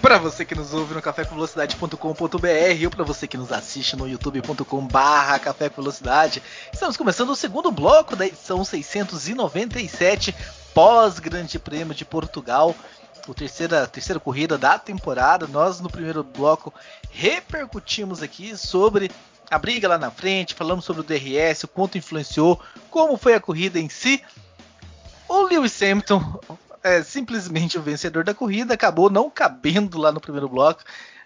Para você que nos ouve no cafécomvelocidade.com.br ou para você que nos assiste no youtube.com/barra Café com Velocidade, estamos começando o segundo bloco da edição 697 pós Grande Prêmio de Portugal a terceira, terceira corrida da temporada. Nós, no primeiro bloco, repercutimos aqui sobre a briga lá na frente, falamos sobre o DRS, o quanto influenciou, como foi a corrida em si. O Lewis Hamilton, é, simplesmente o vencedor da corrida, acabou não cabendo lá no primeiro bloco.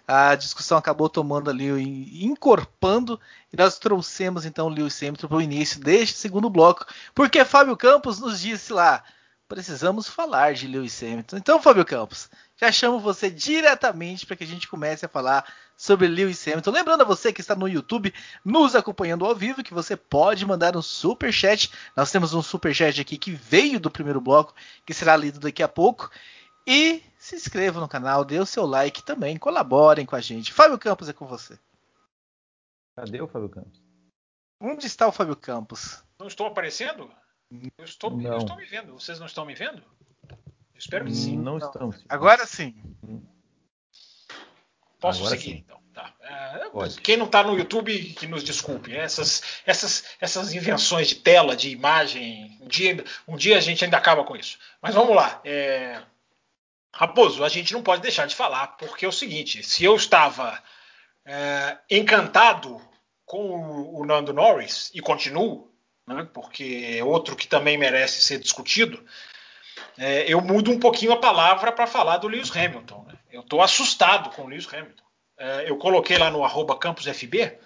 A discussão acabou tomando ali, encorpando, e nós trouxemos então o Lewis Hamilton para o início deste segundo bloco, porque Fábio Campos nos disse lá: precisamos falar de Lewis Hamilton. Então, Fábio Campos, já chamo você diretamente para que a gente comece a falar sobre Lewis Hamilton. Lembrando a você que está no YouTube nos acompanhando ao vivo que você pode mandar um super chat. Nós temos um super chat aqui que veio do primeiro bloco, que será lido daqui a pouco. E se inscreva no canal, dê o seu like também, colaborem com a gente. Fábio Campos é com você. Cadê o Fábio Campos? Onde está o Fábio Campos? Não estou aparecendo? Eu estou, não. eu estou me vendo. Vocês não estão me vendo? Eu espero que sim. Não, não estamos. Agora sim. Posso Agora seguir, sim. então. Tá. É, quem não está no YouTube, que nos desculpe. Essas, essas, essas invenções de tela, de imagem, um dia, um dia a gente ainda acaba com isso. Mas vamos lá. É... Raposo, a gente não pode deixar de falar, porque é o seguinte: se eu estava é, encantado com o Nando Norris e continuo, né, porque é outro que também merece ser discutido, é, eu mudo um pouquinho a palavra para falar do Lewis Hamilton. Né? Eu estou assustado com o Lewis Hamilton. É, eu coloquei lá no campusfb,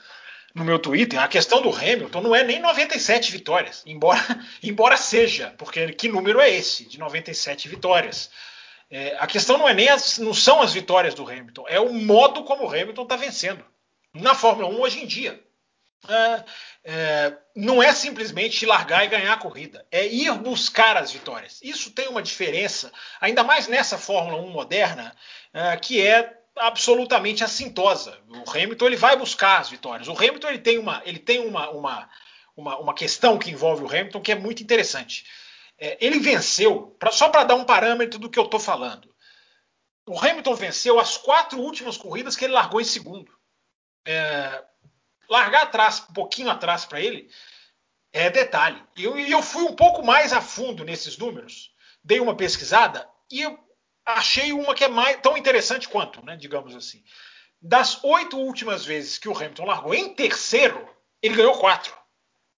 no meu Twitter, a questão do Hamilton não é nem 97 vitórias, embora, embora seja, porque que número é esse, de 97 vitórias? É, a questão não é nem as, não são as vitórias do Hamilton, é o modo como o Hamilton está vencendo. Na Fórmula 1 hoje em dia. É, é, não é simplesmente largar e ganhar a corrida, é ir buscar as vitórias. Isso tem uma diferença, ainda mais nessa Fórmula 1 moderna, é, que é absolutamente assintosa. O Hamilton ele vai buscar as vitórias. O Hamilton ele tem uma, ele tem uma, uma, uma, uma questão que envolve o Hamilton que é muito interessante. É, ele venceu, pra, só para dar um parâmetro do que eu estou falando. O Hamilton venceu as quatro últimas corridas que ele largou em segundo. É, largar atrás, um pouquinho atrás para ele, é detalhe. E eu, eu fui um pouco mais a fundo nesses números, dei uma pesquisada e eu achei uma que é mais, tão interessante quanto, né, digamos assim. Das oito últimas vezes que o Hamilton largou em terceiro, ele ganhou quatro.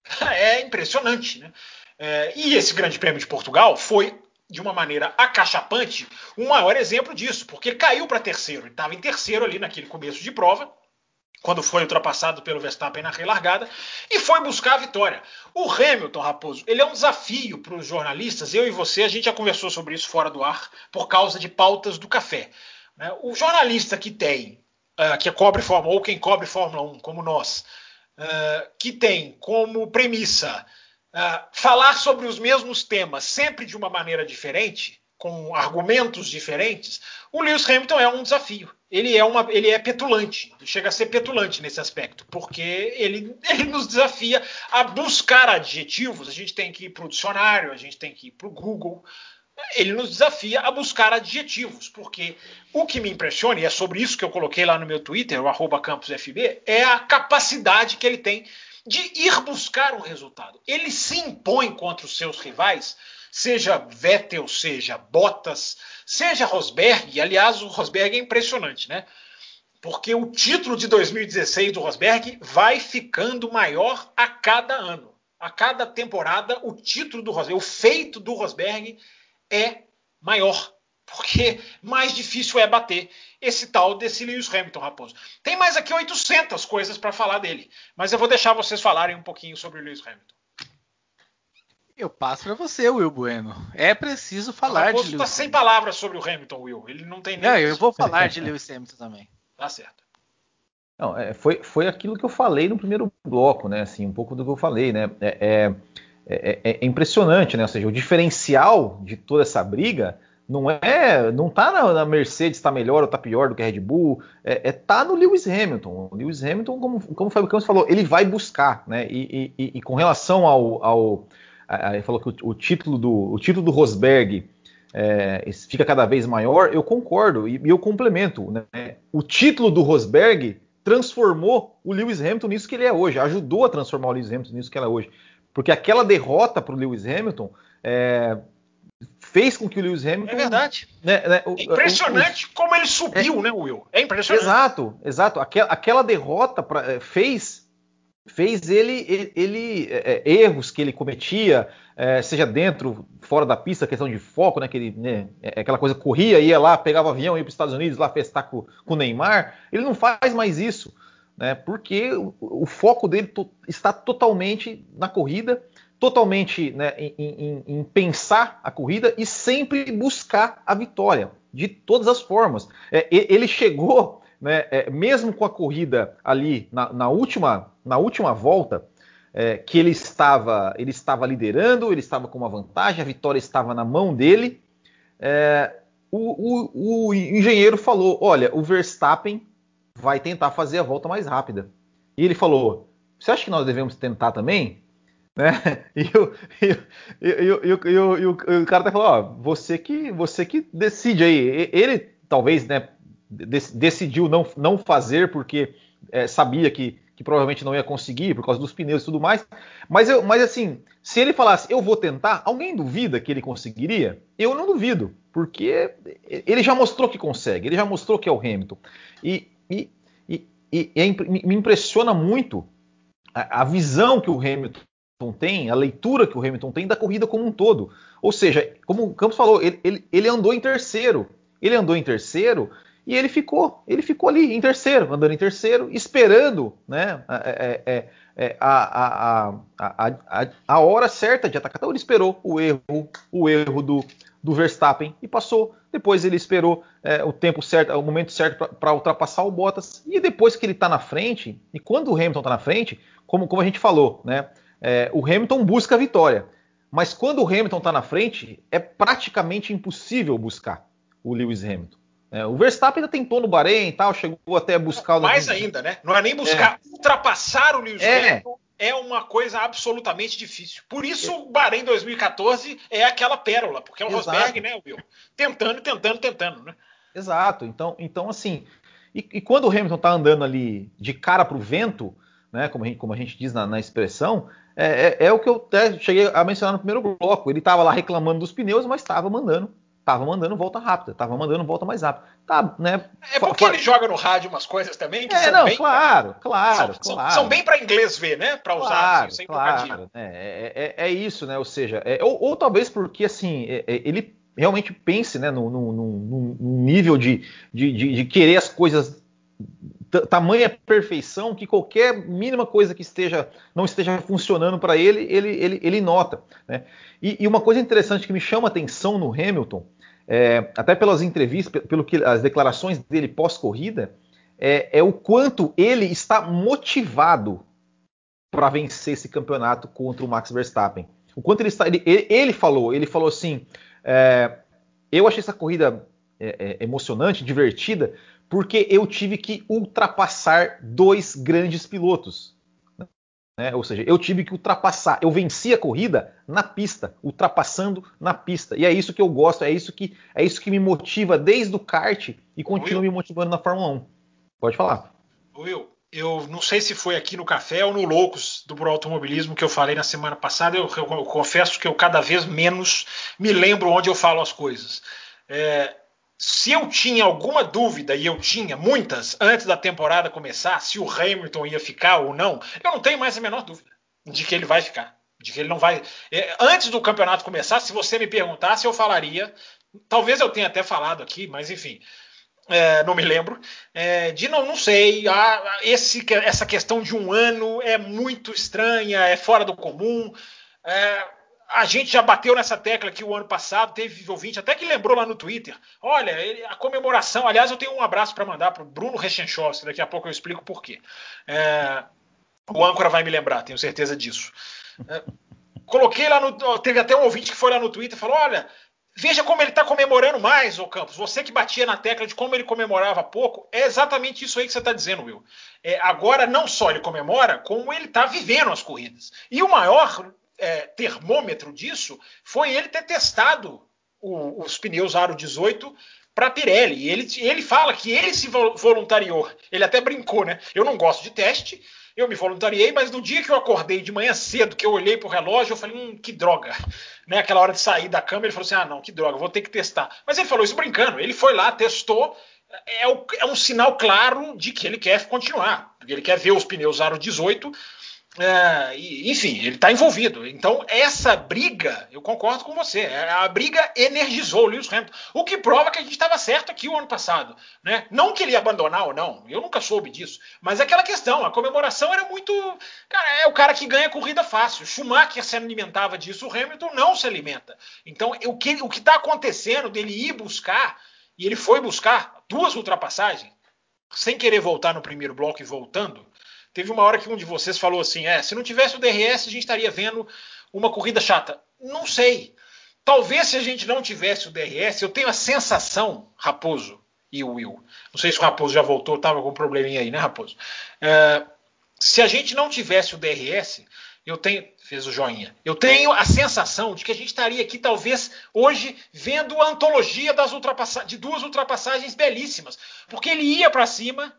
É impressionante, né? É, e esse Grande Prêmio de Portugal foi, de uma maneira acachapante, um maior exemplo disso, porque caiu para terceiro. Ele estava em terceiro ali naquele começo de prova quando foi ultrapassado pelo Verstappen na relargada, e foi buscar a vitória. O Hamilton, Raposo, ele é um desafio para os jornalistas, eu e você, a gente já conversou sobre isso fora do ar, por causa de pautas do café. Né? O jornalista que tem, uh, que cobre Fórmula, ou quem cobre Fórmula 1, como nós, uh, que tem como premissa uh, falar sobre os mesmos temas sempre de uma maneira diferente, com argumentos diferentes, o Lewis Hamilton é um desafio. Ele é, uma, ele é petulante, chega a ser petulante nesse aspecto, porque ele, ele nos desafia a buscar adjetivos. A gente tem que ir para o dicionário, a gente tem que ir para o Google. Ele nos desafia a buscar adjetivos, porque o que me impressiona, e é sobre isso que eu coloquei lá no meu Twitter, o campusfb, é a capacidade que ele tem de ir buscar um resultado. Ele se impõe contra os seus rivais seja Vettel, seja Bottas, seja Rosberg. Aliás, o Rosberg é impressionante, né? Porque o título de 2016 do Rosberg vai ficando maior a cada ano. A cada temporada, o título do Rosberg, o feito do Rosberg é maior. Porque mais difícil é bater esse tal desse Lewis Hamilton, Raposo. Tem mais aqui 800 coisas para falar dele, mas eu vou deixar vocês falarem um pouquinho sobre o Lewis Hamilton. Eu passo para você, Will Bueno. É preciso falar de Lewis. Tá sem palavras sobre o Hamilton, Will. Ele não tem nem. Não, eu vou falar de Lewis Hamilton também. Tá certo. Não, é, foi, foi aquilo que eu falei no primeiro bloco, né? Assim, um pouco do que eu falei, né? É, é, é, é impressionante, né? Ou seja, o diferencial de toda essa briga não é, não tá na, na Mercedes está melhor ou está pior do que a Red Bull, é, é tá no Lewis Hamilton. O Lewis Hamilton, como, como o Fábio Campos falou, ele vai buscar, né? E, e, e com relação ao, ao ele falou que o, o, título do o título do Rosberg é, fica cada vez maior, eu concordo e, e eu complemento, né? O título do Rosberg transformou o Lewis Hamilton nisso que ele é hoje, ajudou a transformar o Lewis Hamilton nisso que ele é hoje. Porque aquela derrota para o Lewis Hamilton é, fez com que o Lewis Hamilton. É verdade. Né, né, o, é impressionante o, o, como ele subiu, é, né, Will? É impressionante. Exato, exato. Aquela, aquela derrota pra, é, fez fez ele, ele, ele é, é, erros que ele cometia, é, seja dentro, fora da pista, questão de foco, né, que ele, né, é, aquela coisa corria, ia lá, pegava avião, ia para os Estados Unidos, lá festar com, com o Neymar. Ele não faz mais isso, né, porque o, o foco dele to, está totalmente na corrida, totalmente né, em, em, em, pensar a corrida e sempre buscar a vitória, de todas as formas. É, ele chegou né, é, mesmo com a corrida ali na, na última, na última volta, é, que ele estava, ele estava liderando, ele estava com uma vantagem, a vitória estava na mão dele. É, o, o, o, engenheiro falou: Olha, o Verstappen vai tentar fazer a volta mais rápida. E ele falou: Você acha que nós devemos tentar também? Né? E, eu, o cara até falou: ó, você que você que decide aí. Ele talvez né, decidiu não, não fazer porque é, sabia que, que provavelmente não ia conseguir por causa dos pneus e tudo mais. Mas, eu, mas assim, se ele falasse eu vou tentar, alguém duvida que ele conseguiria? Eu não duvido, porque ele já mostrou que consegue, ele já mostrou que é o Hamilton. E, e, e, e é, me impressiona muito a, a visão que o Hamilton tem, a leitura que o Hamilton tem da corrida como um todo. Ou seja, como o Campos falou, ele, ele, ele andou em terceiro. Ele andou em terceiro e ele ficou, ele ficou ali em terceiro, andando em terceiro, esperando né, é, é, é, a, a, a, a, hora certa de atacar. Então ele esperou o erro, o erro do, do Verstappen e passou. Depois ele esperou é, o tempo certo, o momento certo para ultrapassar o Bottas. E depois que ele está na frente, e quando o Hamilton está na frente, como, como a gente falou, né, é, o Hamilton busca a vitória. Mas quando o Hamilton está na frente, é praticamente impossível buscar o Lewis Hamilton. É, o Verstappen ainda tentou no Bahrein e tal, chegou até a buscar o. Mais ainda, né? Não é nem buscar. É. Ultrapassar o Lewis é. Hamilton é uma coisa absolutamente difícil. Por isso o Bahrein 2014 é aquela pérola, porque é o Exato. Rosberg, né, Will? Tentando, tentando, tentando, né? Exato. Então, então assim. E, e quando o Hamilton tá andando ali de cara pro vento, né? Como a gente, como a gente diz na, na expressão, é, é, é, o que eu até cheguei a mencionar no primeiro bloco. Ele estava lá reclamando dos pneus, mas estava mandando tava mandando volta rápida, tava mandando volta mais rápida. Tá, né? É porque ele joga no rádio umas coisas também que é, são não, bem claro, pra... claro, são, claro. São, bem para inglês ver, né? Para usar claro, assim, sem claro, é, é, é, é, isso, né? Ou seja, é, ou, ou, talvez porque assim é, ele realmente pense, né, no, no, no, no nível de, de, de, de querer as coisas tamanha perfeição que qualquer mínima coisa que esteja não esteja funcionando para ele, ele, ele, ele nota. Né? E, e, uma coisa interessante que me chama atenção no Hamilton, é, até pelas entrevistas, pelo que as declarações dele pós-corrida, é, é, o quanto ele está motivado para vencer esse campeonato contra o Max Verstappen. O quanto ele está, ele, ele falou, ele falou assim, é, eu achei essa corrida é, é, emocionante, divertida, porque eu tive que ultrapassar dois grandes pilotos. Né? Ou seja, eu tive que ultrapassar, eu venci a corrida na pista, ultrapassando na pista. E é isso que eu gosto, é isso que é isso que me motiva desde o kart e continua Will, me motivando na Fórmula 1. Pode falar. Will, eu não sei se foi aqui no Café ou no Loucos do Pro Automobilismo que eu falei na semana passada. Eu, eu, eu confesso que eu cada vez menos me lembro onde eu falo as coisas. É, se eu tinha alguma dúvida, e eu tinha muitas, antes da temporada começar, se o Hamilton ia ficar ou não, eu não tenho mais a menor dúvida de que ele vai ficar. De que ele não vai. É, antes do campeonato começar, se você me perguntasse, eu falaria. Talvez eu tenha até falado aqui, mas enfim. É, não me lembro, é, de não, não sei. Ah, esse, essa questão de um ano é muito estranha, é fora do comum. É, a gente já bateu nessa tecla aqui o ano passado, teve ouvinte até que lembrou lá no Twitter. Olha, a comemoração. Aliás, eu tenho um abraço para mandar para o Bruno Rechenchowski, daqui a pouco eu explico por quê. É, o âncora vai me lembrar, tenho certeza disso. É, coloquei lá no. Teve até um ouvinte que foi lá no Twitter e falou: olha. Veja como ele está comemorando mais, ô Campos. Você que batia na tecla de como ele comemorava pouco, é exatamente isso aí que você está dizendo, Will. É, agora, não só ele comemora, como ele está vivendo as corridas. E o maior é, termômetro disso foi ele ter testado o, os pneus Aro 18 para Pirelli. Ele, ele fala que ele se voluntariou. Ele até brincou, né? Eu não gosto de teste, eu me voluntariei, mas no dia que eu acordei de manhã cedo, que eu olhei pro relógio, eu falei, hum, que droga. Né? Aquela hora de sair da cama, ele falou assim: ah, não, que droga, vou ter que testar. Mas ele falou isso brincando. Ele foi lá, testou. É, é um sinal claro de que ele quer continuar. Ele quer ver os pneus Aro 18 é, enfim, ele está envolvido. Então, essa briga, eu concordo com você, é, a briga energizou o Lewis Hamilton, o que prova que a gente estava certo aqui o ano passado. Né? Não que ele ia abandonar ou não, eu nunca soube disso, mas aquela questão, a comemoração era muito. Cara, é o cara que ganha corrida fácil. Schumacher se alimentava disso, o Hamilton não se alimenta. Então, o que o está acontecendo dele ir buscar, e ele foi buscar duas ultrapassagens, sem querer voltar no primeiro bloco e voltando Teve uma hora que um de vocês falou assim: é, se não tivesse o DRS, a gente estaria vendo uma corrida chata. Não sei. Talvez se a gente não tivesse o DRS, eu tenho a sensação, Raposo e o Will. Não sei se o Raposo já voltou, estava com um probleminha aí, né, Raposo? É, se a gente não tivesse o DRS, eu tenho. Fez o joinha. Eu tenho a sensação de que a gente estaria aqui, talvez, hoje, vendo a antologia das de duas ultrapassagens belíssimas. Porque ele ia para cima,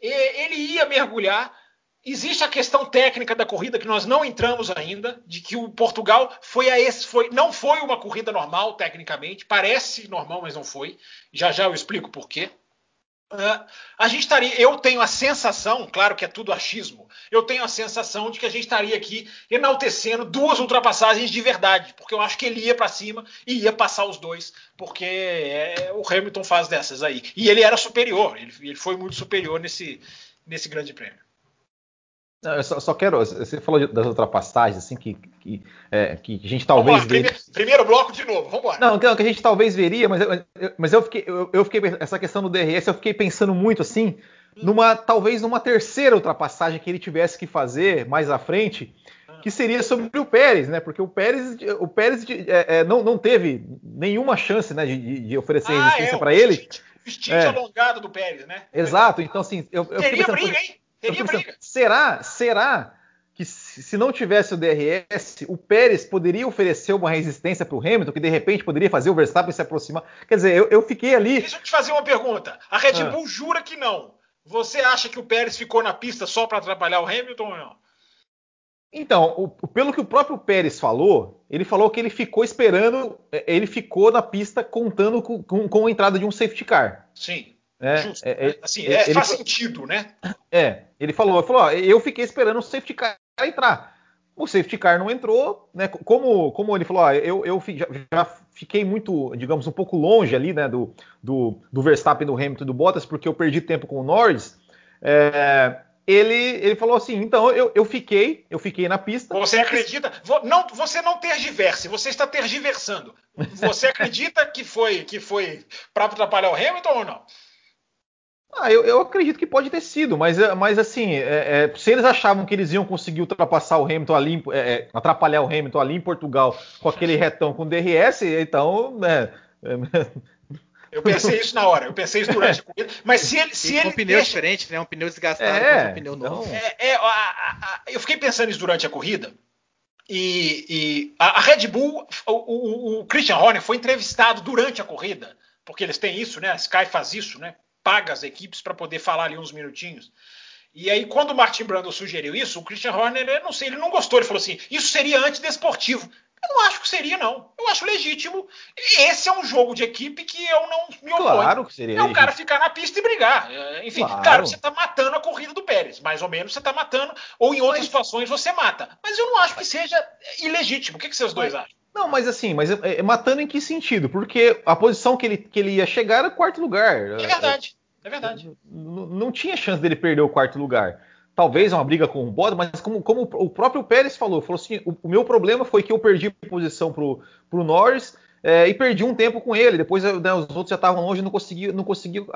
ele ia mergulhar, Existe a questão técnica da corrida que nós não entramos ainda, de que o Portugal foi a esse, foi, não foi uma corrida normal tecnicamente, parece normal, mas não foi. Já já eu explico por quê. Uh, a gente estaria, eu tenho a sensação, claro que é tudo achismo, eu tenho a sensação de que a gente estaria aqui enaltecendo duas ultrapassagens de verdade, porque eu acho que ele ia para cima e ia passar os dois, porque é, o Hamilton faz dessas aí. E ele era superior, ele, ele foi muito superior nesse, nesse grande prêmio. Eu só, só, quero. Você falou das ultrapassagens, assim, que, que, é, que a gente talvez. Lá, primeiro, primeiro, bloco de novo, vamos embora. Não, que, a gente talvez veria, mas, eu, mas eu, fiquei, eu, eu, fiquei. Essa questão do DRS, eu fiquei pensando muito assim, numa talvez numa terceira ultrapassagem que ele tivesse que fazer mais à frente, que seria sobre o Pérez, né? Porque o Pérez, o Pérez é, é, não, não teve nenhuma chance né, de, de oferecer ah, resistência é, para ele. O stint é. alongado do Pérez, né? Exato, então assim. Eu, eu Teria briga, hein? Teria briga. Será, será que se não tivesse o DRS, o Pérez poderia oferecer uma resistência para o Hamilton, que de repente poderia fazer o Verstappen se aproximar? Quer dizer, eu, eu fiquei ali. Deixa eu te fazer uma pergunta. A Red ah. Bull ah. jura que não. Você acha que o Pérez ficou na pista só para atrapalhar o Hamilton ou não? Então, o, pelo que o próprio Pérez falou, ele falou que ele ficou esperando, é, ele ficou na pista contando com, com, com a entrada de um safety car. Sim. É, Justo. É, é, assim, é, faz sentido, né? É, ele falou, falou, ó, eu fiquei esperando o safety car entrar. O safety car não entrou, né? Como, como ele falou, ó, eu, eu já, já, fiquei muito, digamos, um pouco longe ali, né, do, do, do Verstappen, do Hamilton e do Bottas, porque eu perdi tempo com o Norris. É, ele, ele falou assim, então eu, eu fiquei, eu fiquei na pista. Você acredita? Não, você não tergiverse, você está tergiversando. Você acredita que foi que foi para atrapalhar o Hamilton ou não? Ah, eu, eu, acredito que pode ter sido, mas, é, mas assim, é, é, se eles achavam que eles iam conseguir ultrapassar o Hamilton ali, é, é, atrapalhar o Hamilton ali em Portugal com aquele retão com DRS, então. Né, eu pensei isso na hora, eu pensei isso durante a corrida, mas se ele. Se e ele com pneu deixa... diferente, né? Um pneu desgastado é, um pneu novo. É, a, a, a, eu fiquei pensando isso durante a corrida. E, e a, Red Bull, o, o, o Christian Horner foi entrevistado durante a corrida, porque eles têm isso, né? A Sky faz isso, né? Paga as equipes para poder falar ali uns minutinhos. E aí, quando o Martin Brando sugeriu isso, o Christian Horner, não sei, ele não gostou. Ele falou assim: isso seria antidesportivo. Eu não acho que seria, não. Eu acho legítimo. Esse é um jogo de equipe que eu não me oponho. Claro que seria. É o cara ficar na pista e brigar. É, enfim, claro, claro você está matando a corrida do Pérez. Mais ou menos você está matando, ou em outras Mas... situações você mata. Mas eu não acho que seja ilegítimo. O que, que vocês dois Mas... acham? Não, mas assim, mas é, é, matando em que sentido? Porque a posição que ele, que ele ia chegar era quarto lugar. É verdade. É verdade. Não, tinha chance dele perder o quarto lugar. talvez uma briga com o Bottas, mas como, como, o próprio Pérez falou, falou assim, o, o, meu problema foi que eu perdi posição pro, pro Norris é, e perdi um tempo com ele. Depois né, os outros já estavam longe, não consegui, não consegui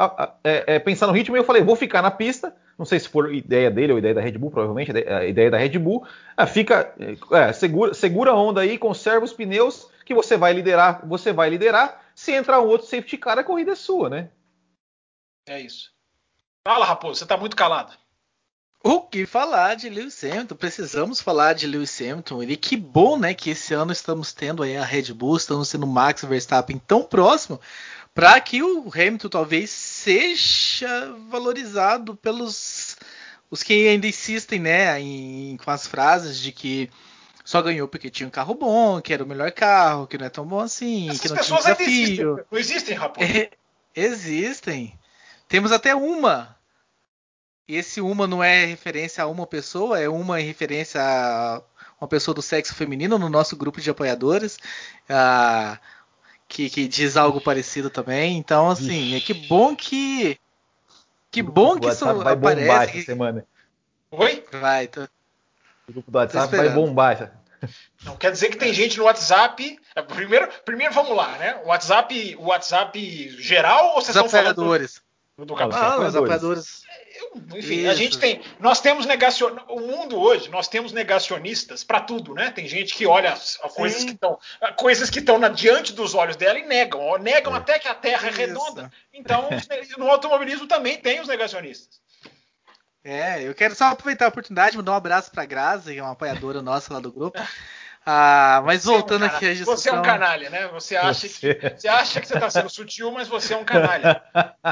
é, é, pensar no ritmo. E eu falei, vou ficar na pista. Não sei se for ideia dele ou ideia da Red Bull, provavelmente a ideia da Red Bull. É, fica, é, segura, segura a onda aí, conserva os pneus que você vai liderar. Você vai liderar. Se entrar um outro safety car, a corrida é sua, né? É isso. Fala, Raposo, você está muito calado. O que falar de Lewis Hamilton? Precisamos falar de Lewis Hamilton. E que bom, né, que esse ano estamos tendo aí a Red Bull, estamos tendo o Max Verstappen tão próximo, para que o Hamilton talvez seja valorizado pelos os que ainda insistem, né, em, com as frases de que só ganhou porque tinha um carro bom, que era o melhor carro, que não é tão bom assim, Essas que não pessoas tinha desafio. Ainda existem. Não existem, rapaz. É, existem. Temos até uma esse uma não é referência a uma pessoa, é uma referência a uma pessoa do sexo feminino no nosso grupo de apoiadores, uh, que, que, diz algo parecido também. Então, assim, é que bom que. Que bom que isso vai aparece. Bombar essa semana. Oi? Vai, tô... O grupo do WhatsApp vai bombar. Não quer dizer que tem gente no WhatsApp. Primeiro, primeiro vamos lá, né? O WhatsApp, o WhatsApp geral ou vocês estão falando do, Ah, os apoiadores enfim, Isso. a gente tem, nós temos negacion, o mundo hoje, nós temos negacionistas para tudo, né? Tem gente que olha coisas que estão, coisas que estão diante dos olhos dela e negam, negam é. até que a Terra Isso. é redonda. Então, no automobilismo também tem os negacionistas. É, eu quero só aproveitar a oportunidade, mandar um abraço para a Graça, que é uma apoiadora nossa lá do grupo. Ah, mas você voltando é um aqui a discussão... Você é um canalha, né? Você acha você... que você acha que você está sendo sutil, mas você é um canalha.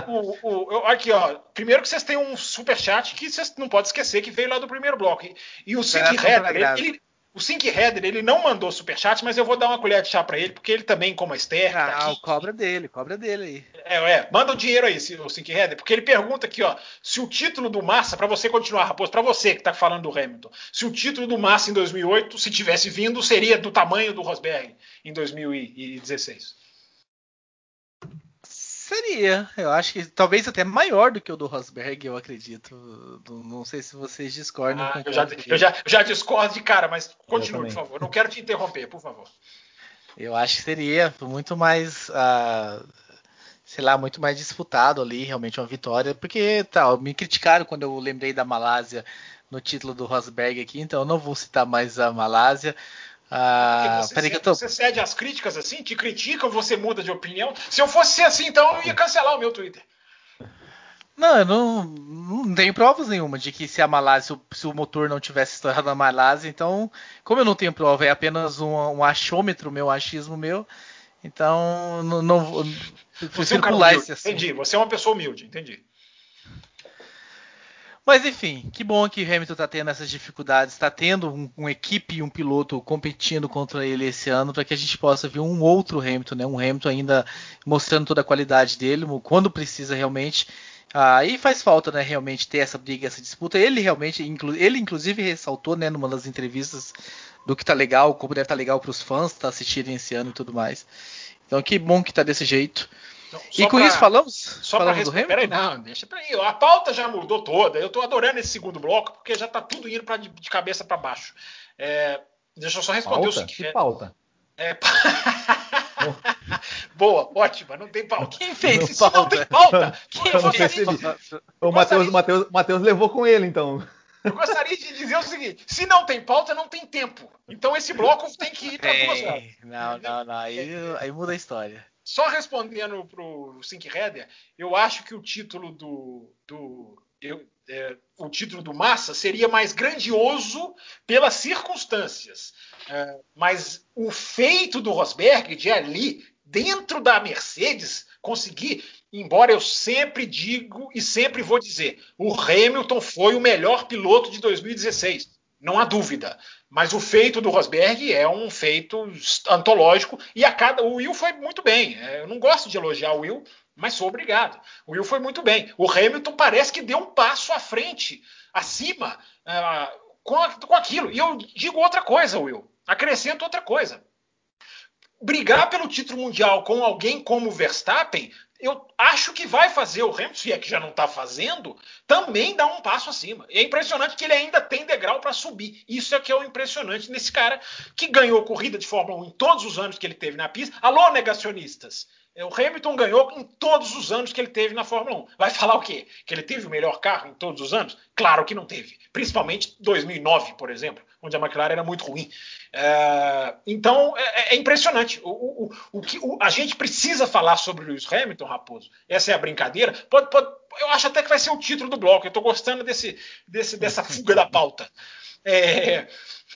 O, o, eu, aqui, ó. Primeiro que vocês têm um super chat que vocês não podem esquecer que veio lá do primeiro bloco. E, e o Sync Header, ele, ele, o Sync Header, ele não mandou superchat, mas eu vou dar uma colher de chá para ele, porque ele também, como a Esther. Tá ah, tá o cobra dele, cobra dele aí. É, é, manda o dinheiro aí, o Sync Header, porque ele pergunta aqui, ó, se o título do Massa, para você continuar, Raposo, para você que tá falando do Hamilton, se o título do Massa em 2008, se tivesse vindo, seria do tamanho do Rosberg em 2016. Seria, eu acho que talvez até maior do que o do Rosberg, eu acredito. Não sei se vocês discordam. Ah, eu, já, eu já, já, discordo de cara, mas continue, por favor. Não quero te interromper, por favor. Eu acho que seria muito mais, uh, sei lá, muito mais disputado ali, realmente uma vitória, porque tal, tá, me criticaram quando eu lembrei da Malásia no título do Rosberg aqui, então eu não vou citar mais a Malásia. Ah, você, peraí que eu tô... você cede às críticas assim? Te criticam, você muda de opinião? Se eu fosse assim, então eu ia cancelar o meu Twitter. Não, eu não, não tenho provas nenhuma de que se a Malásia, se o, motor não tivesse estourado na Malásia, então, como eu não tenho prova, é apenas um, um achômetro meu, um achismo meu, então não, não você é um pular esse assunto. Entendi, você é uma pessoa humilde, entendi. Mas enfim, que bom que Hamilton está tendo essas dificuldades, está tendo um, um, equipe e um piloto competindo contra ele esse ano, para que a gente possa ver um outro Hamilton, né? Um Hamilton ainda mostrando toda a qualidade dele, quando precisa realmente. Aí ah, faz falta, né, realmente ter essa briga, essa disputa. Ele realmente, inclu ele inclusive ressaltou, né, numa das entrevistas do que tá legal, como deve estar tá legal para os fãs tá assistirem esse ano e tudo mais. Então que bom que tá desse jeito. Então, e com pra, isso falamos? Só para responder. Peraí, não, deixa pra aí. A pauta já mudou toda. Eu tô adorando esse segundo bloco porque já tá tudo indo pra, de, de cabeça para baixo. É, deixa eu só responder pauta? o seguinte. Que pauta? É, Boa, ótima, não tem pauta. Quem fez não, se não tem pauta, quem eu não O Matheus, Matheus, Matheus levou com ele, então. Eu gostaria de dizer o seguinte: se não tem pauta, não tem tempo. Então esse bloco tem que ir para duas horas. Não, não, não. Aí, aí muda a história. Só respondendo para o Sync Header, eu acho que o título do, do eu, é, o título do Massa seria mais grandioso pelas circunstâncias. É, mas o feito do Rosberg de ali, dentro da Mercedes, conseguir, embora eu sempre digo e sempre vou dizer, o Hamilton foi o melhor piloto de 2016 não há dúvida. Mas o feito do Rosberg é um feito antológico e a cada o Will foi muito bem. É, eu não gosto de elogiar o Will, mas sou obrigado. O Will foi muito bem. O Hamilton parece que deu um passo à frente, acima, uh, com, a, com aquilo. E eu digo outra coisa, Will. Acrescento outra coisa. Brigar pelo título mundial com alguém como Verstappen, eu, acho que vai fazer o Hamilton, se é que já não está fazendo, também dar um passo acima. E é impressionante que ele ainda tem degrau para subir. Isso é que é o impressionante nesse cara que ganhou corrida de Fórmula 1 em todos os anos que ele teve na pista. Alô, negacionistas! É, o Hamilton ganhou em todos os anos que ele teve na Fórmula 1. Vai falar o quê? Que ele teve o melhor carro em todos os anos? Claro que não teve. Principalmente 2009, por exemplo, onde a McLaren era muito ruim. É, então é, é impressionante. O, o, o, que a gente precisa falar sobre o Lewis Hamilton, Raposo. Essa é a brincadeira. Pode, pode, eu acho até que vai ser o título do bloco. Eu estou gostando desse, desse, dessa fuga da pauta. É,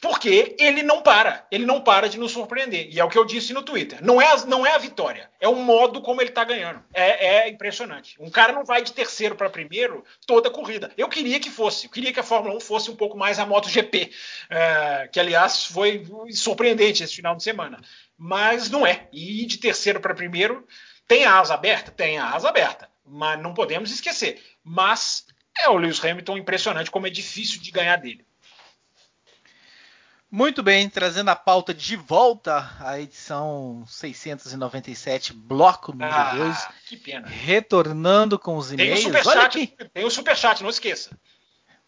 porque ele não para, ele não para de nos surpreender. E é o que eu disse no Twitter. Não é, a, não é a vitória, é o modo como ele está ganhando. É, é, impressionante. Um cara não vai de terceiro para primeiro toda a corrida. Eu queria que fosse, eu queria que a Fórmula 1 fosse um pouco mais a MotoGP, é, que aliás foi surpreendente esse final de semana. Mas não é. E de terceiro para primeiro tem a asa aberta? Tem a asa aberta. Mas não podemos esquecer. Mas é o Lewis Hamilton impressionante como é difícil de ganhar dele. Muito bem, trazendo a pauta de volta à edição 697, bloco número ah, 2. Que pena. Retornando com os e-mails. Tem o superchat, tem o superchat, não esqueça.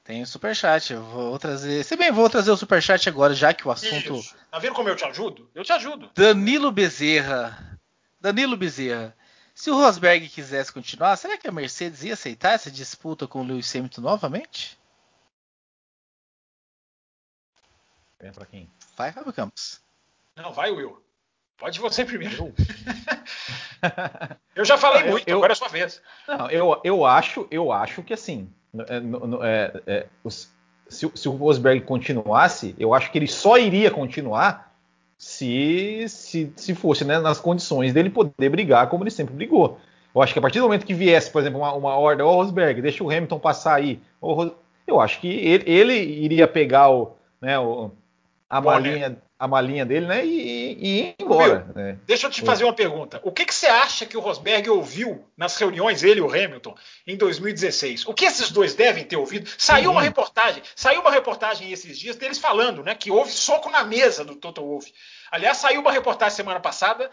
Tem o superchat, eu vou trazer. Se bem, vou trazer o superchat agora, já que o assunto. Isso. Tá vendo como eu te ajudo? Eu te ajudo. Danilo Bezerra. Danilo Bezerra. Se o Rosberg quisesse continuar, será que a Mercedes ia aceitar essa disputa com o Lewis Hamilton novamente? Pergunta pra quem? Vai, Fábio Campos. Não, vai, Will. Pode você primeiro. eu já falei muito, eu, agora é sua vez. Não, eu, eu, acho, eu acho que assim, é, é, é, os, se, se, o Rosberg continuasse, eu acho que ele só iria continuar se, se, se fosse né, nas condições dele poder brigar como ele sempre brigou. Eu acho que a partir do momento que viesse, por exemplo, uma, uma ordem, ô oh, Rosberg, deixa o Hamilton passar aí, eu acho que ele, ele iria pegar o, né, o, a malinha, a malinha dele, né? E, e ir embora. né? Deixa eu te fazer uma pergunta. O que, que você acha que o Rosberg ouviu nas reuniões, ele e o Hamilton, em 2016? O que esses dois devem ter ouvido? Saiu uma reportagem, saiu uma reportagem esses dias deles falando, né? Que houve soco na mesa do Toto Wolff. Aliás, saiu uma reportagem semana passada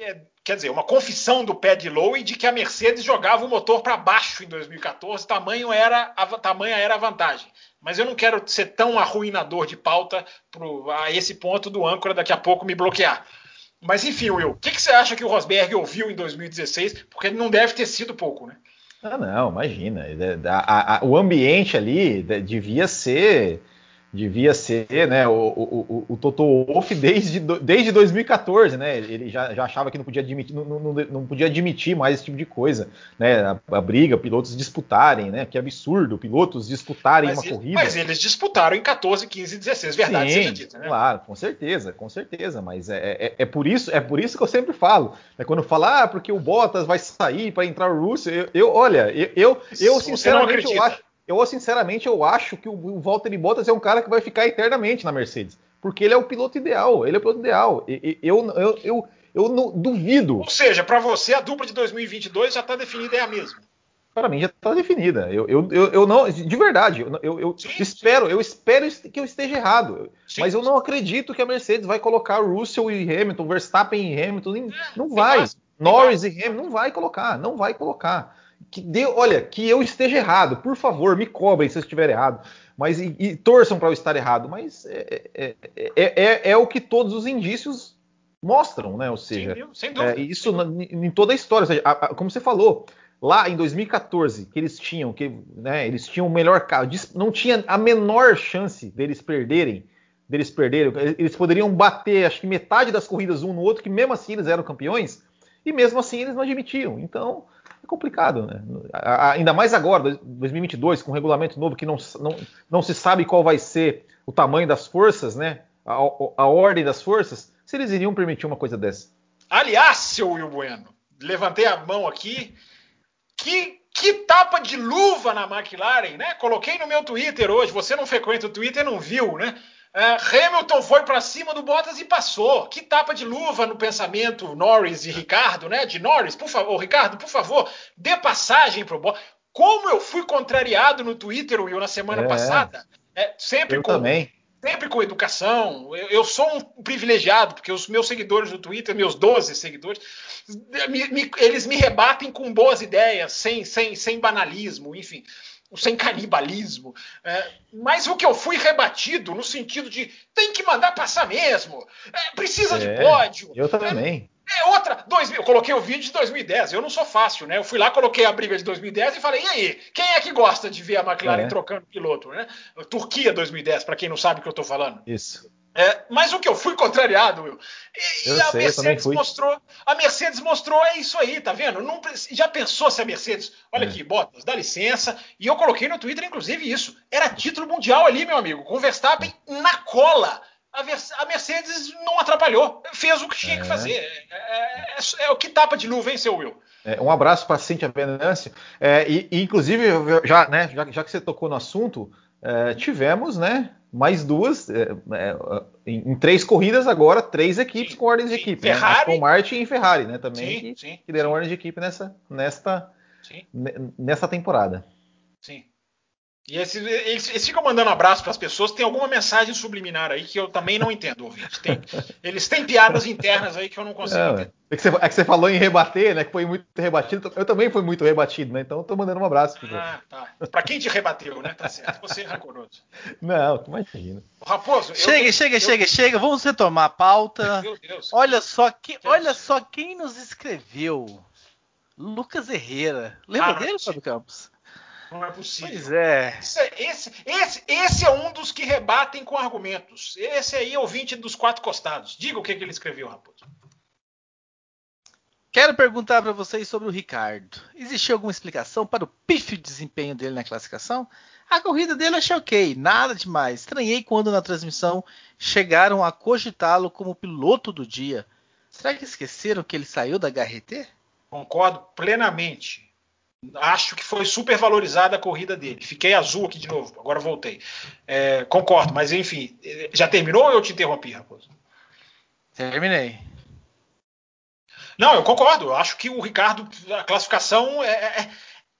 é, quer dizer, uma confissão do Pad Lowe de que a Mercedes jogava o motor para baixo em 2014, tamanho era a, tamanha era a vantagem. Mas eu não quero ser tão arruinador de pauta pro, a esse ponto do âncora daqui a pouco me bloquear. Mas enfim, Will, o que, que, você acha que o Rosberg ouviu em 2016? Porque não deve ter sido pouco, né? Ah, não, imagina. A, a, o ambiente ali devia ser devia ser né, o, o, o, Toto Wolff desde, desde 2014, né? Ele já, já achava que não podia, admitir, não, não, não, podia admitir mais esse tipo de coisa, né? A, a, briga, pilotos disputarem, né? Que absurdo, pilotos disputarem mas uma corrida. Mas eles disputaram em 14, 15 16, verdade Sim, seja dita, né? Claro, com certeza, com certeza. Mas é, é, é, por isso, é por isso que eu sempre falo. É quando fala, ah, porque o Bottas vai sair para entrar o Russo, eu, eu olha, eu, eu, eu sinceramente eu acho eu sinceramente eu acho que o Valtteri Bottas é um cara que vai ficar eternamente na Mercedes, porque ele é o piloto ideal, ele é o piloto ideal. Eu, eu, eu, eu, não, duvido. Ou seja, para você a dupla de 2022 já está definida é a mesma. Para mim já está definida. Eu, eu, eu, não, de verdade, eu, eu sim, espero, sim. eu espero que eu esteja errado. Sim, mas eu não acredito que a Mercedes vai colocar Russell e Hamilton, Verstappen e Hamilton, não vai. Norris e Hamilton não vai colocar, não vai colocar que dê, olha, que eu esteja errado, por favor, me cobrem se eu estiver errado, mas e, e torçam para eu estar errado, mas é, é, é, é, o que todos os indícios mostram, né? Ou seja, Sim, sem dúvida, isso sem em toda a história, seja, a, a, como você falou, lá em 2014 que eles tinham, que né, eles tinham o melhor carro, não tinha a menor chance deles perderem, deles perderem, eles poderiam bater, acho que metade das corridas um no outro, que mesmo assim eles eram campeões, e mesmo assim eles não admitiam. Então complicado, né? Ainda mais agora, 2022, com um regulamento novo que não, não, não se sabe qual vai ser o tamanho das forças, né? A, a ordem das forças, se eles iriam permitir uma coisa dessa. Aliás, seu Will Bueno, levantei a mão aqui. Que, que tapa de luva na McLaren, né? Coloquei no meu Twitter hoje. Você não frequenta o Twitter, não viu, né? É, Hamilton foi para cima do Bottas e passou. Que tapa de luva no pensamento Norris e Ricardo, né? De Norris, por favor, Ricardo, por favor, dê passagem pro Bottas. Como eu fui contrariado no Twitter, Will, na semana é, passada. É, sempre eu com, também. sempre com educação. Eu, eu, sou um privilegiado, porque os meus seguidores do Twitter, meus 12 seguidores, me, me, eles me rebatem com boas ideias, sem, sem, sem banalismo, enfim, sem canibalismo. É, mas o que eu fui rebatido no sentido de tem que mandar passar mesmo, é, precisa é, de pódio. Eu também. É outra, 2000, eu coloquei o vídeo de 2010, eu não sou fácil, né? Eu fui lá, coloquei a briga de 2010 e falei, e aí, quem é que gosta de ver a McLaren é. trocando piloto, né? Turquia 2010, para quem não sabe o que eu tô falando. Isso. É, mas o que eu fui contrariado, Will. E, e a sei, Mercedes mostrou, a Mercedes mostrou é isso aí, tá vendo? Não, já pensou se a Mercedes, olha é. aqui, Bottas, dá licença. E eu coloquei no Twitter inclusive isso. Era título mundial ali, meu amigo, com Verstappen na cola a Mercedes não atrapalhou, fez o que tinha é. que fazer. É, é, é, é, o que tapa de hein, seu Will? Um abraço para Cintia Venâncio. É, e, e, inclusive, já, né, já, já, que você tocou no assunto, tivemos né, mais duas, em, em, três corridas agora, três equipes sim, com ordens de equipe. Né? Ferrari, né? Martin e Ferrari, né? Também sim, que, sim, que deram ordem de equipe nessa, nesta, nessa temporada. Sim. E eles, eles, ficam mandando abraço para as pessoas. Tem alguma mensagem subliminar aí que eu também não entendo, ouvinte. Tem, eles têm piadas internas aí que eu não consigo é, entender. É que, você, é que, você, falou em rebater, né? Que foi muito rebatido. Eu também fui muito rebatido, né? Então eu tô mandando um abraço. Ah, tá. Para quem te rebateu, né? Tá certo. Você é rancoroso. Não, imagina. Raposo, chega, eu, chega, eu, chega, eu... chega. Vamos retomar a pauta. Meu Deus. Olha só, que, olha só quem nos escreveu. Lucas Herrera. Lembra ah, dele, Fábio Campos? Não é possível. Pois é. Esse, esse, esse é um dos que rebatem com argumentos. Esse aí é o 20 dos quatro costados. Diga o que, que ele escreveu, Raposo. Quero perguntar para vocês sobre o Ricardo. Existiu alguma explicação para o pífio desempenho dele na classificação? A corrida dele achei ok, nada demais. Estranhei quando na transmissão chegaram a cogitá-lo como piloto do dia. Será que esqueceram que ele saiu da HRT? Concordo plenamente. Acho que foi super valorizada a corrida dele. Fiquei azul aqui de novo, agora voltei. É, concordo, mas enfim, já terminou ou eu te interrompi, Raposo? Terminei. Não, eu concordo. Eu acho que o Ricardo, a classificação é. é,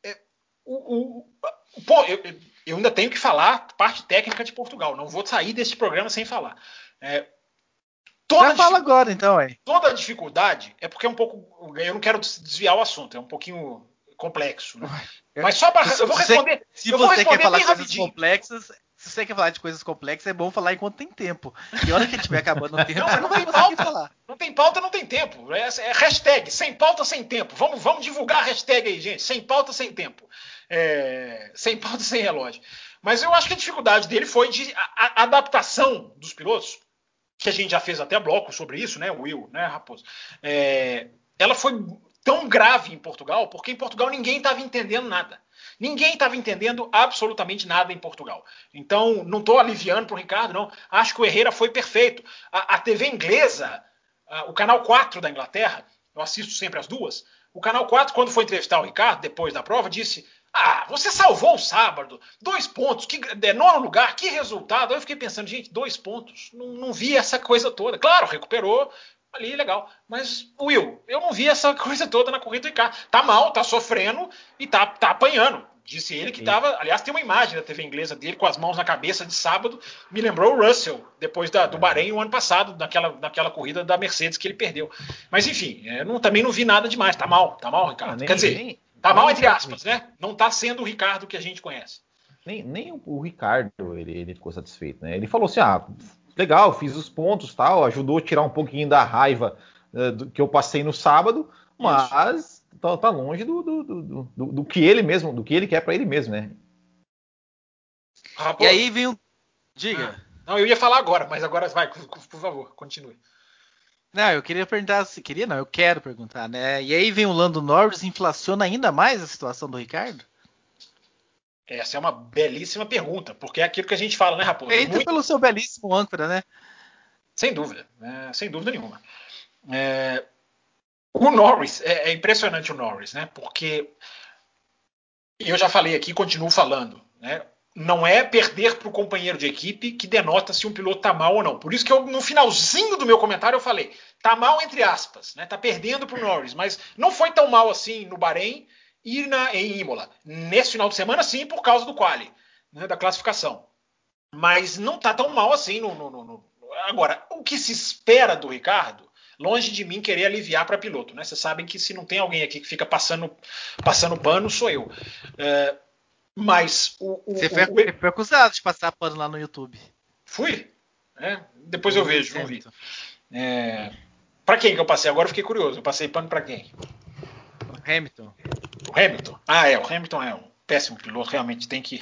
é, é o, o, pô, eu, eu, ainda tenho que falar parte técnica de Portugal. Não vou sair desse programa sem falar. É, toda Já fala agora, então, hein? Toda a dificuldade é porque é um pouco. Eu não quero desviar o assunto, é um pouquinho complexo. Né? Mas só para. Eu vou responder. Se você quer falar coisas complexas, se você quer falar de coisas complexas, é bom falar enquanto tem tempo. E hora que estiver acabando o tempo, não, você não, tem pauta. Falar. Não tem pauta, não tem tempo. É, é, hashtag, sem pauta, sem tempo. Vamos, vamos divulgar a hashtag aí, gente. Sem pauta, sem tempo. É, sem pauta, sem relógio. Mas eu acho que a dificuldade dele foi de a, a adaptação dos pilotos, que a gente já fez até bloco sobre isso, né, Will, né, Raposo? É, ela foi tão grave em Portugal, porque em Portugal ninguém estava entendendo nada. Ninguém estava entendendo absolutamente nada em Portugal. Então, não estou aliviando para o Ricardo, não. Acho que o Herrera foi perfeito. A, a TV inglesa, a, o canal 4 da Inglaterra, eu assisto sempre as duas. O canal 4, quando foi entrevistar o Ricardo, depois da prova, disse: Ah, você salvou o sábado, dois pontos, que é, nono lugar, que resultado. Eu fiquei pensando, gente, dois pontos, não, não vi essa coisa toda. Claro, recuperou, ali legal. Mas, Will, eu não vi essa coisa toda na corrida do Ricardo. Tá mal, tá sofrendo e tá, tá apanhando. Disse ele que estava. Aliás, tem uma imagem da TV inglesa dele com as mãos na cabeça de sábado. Me lembrou o Russell, depois da, do é. Bahrein, o ano passado, naquela, naquela corrida da Mercedes que ele perdeu. Mas, enfim, é, não, também não vi nada demais. Tá mal, tá mal, Ricardo. nem, Quer dizer, nem, tá mal entre aspas, né? Não tá sendo o Ricardo que a gente conhece. Nem, nem o Ricardo ele, ele ficou satisfeito, né? Ele falou assim: ah, legal, fiz os pontos, tal, ajudou a tirar um pouquinho da raiva uh, do, que eu passei no sábado, mas tá, tá, longe do, do, do, do, que ele mesmo, do que ele quer para ele mesmo, né? Ah, e aí vem um. Diga. Ah, não, eu ia falar agora, mas agora vai, por favor, continue. Não, eu queria perguntar, se queria não, eu quero perguntar, né? E aí vem o Lando Norris, inflaciona ainda mais a situação do Ricardo? Essa é uma belíssima pergunta, porque é aquilo que a gente fala, né, Raposo? Feito Muito... pelo seu belíssimo âncora, né? Sem dúvida, é, sem dúvida nenhuma. É, o Norris, é, é, impressionante o Norris, né? Porque eu já falei aqui, continuo falando, né? Não é perder para o companheiro de equipe que denota se um piloto está mal ou não. Por isso que eu, no finalzinho do meu comentário, eu falei, tá mal entre aspas, né? Tá perdendo para o Norris, mas não foi tão mal assim no Bahrein ir na, em Imola. Nesse final de semana, sim, por causa do quali, né, da classificação. mas não está tão mal assim no, no, no, Agora, o que se espera do Ricardo, longe de mim querer aliviar para piloto, né? Vocês sabem que se não tem alguém aqui que fica passando, passando pano, sou eu. É, mas o, o, Você foi, o, foi, acusado de passar pano lá no YouTube. Fui? É, depois eu vejo, não vi. É, para quem que eu passei? Agora eu fiquei curioso. Eu passei pano para quem? O Hamilton. O Hamilton? Ah, é. O Hamilton é um péssimo piloto. Realmente tem que.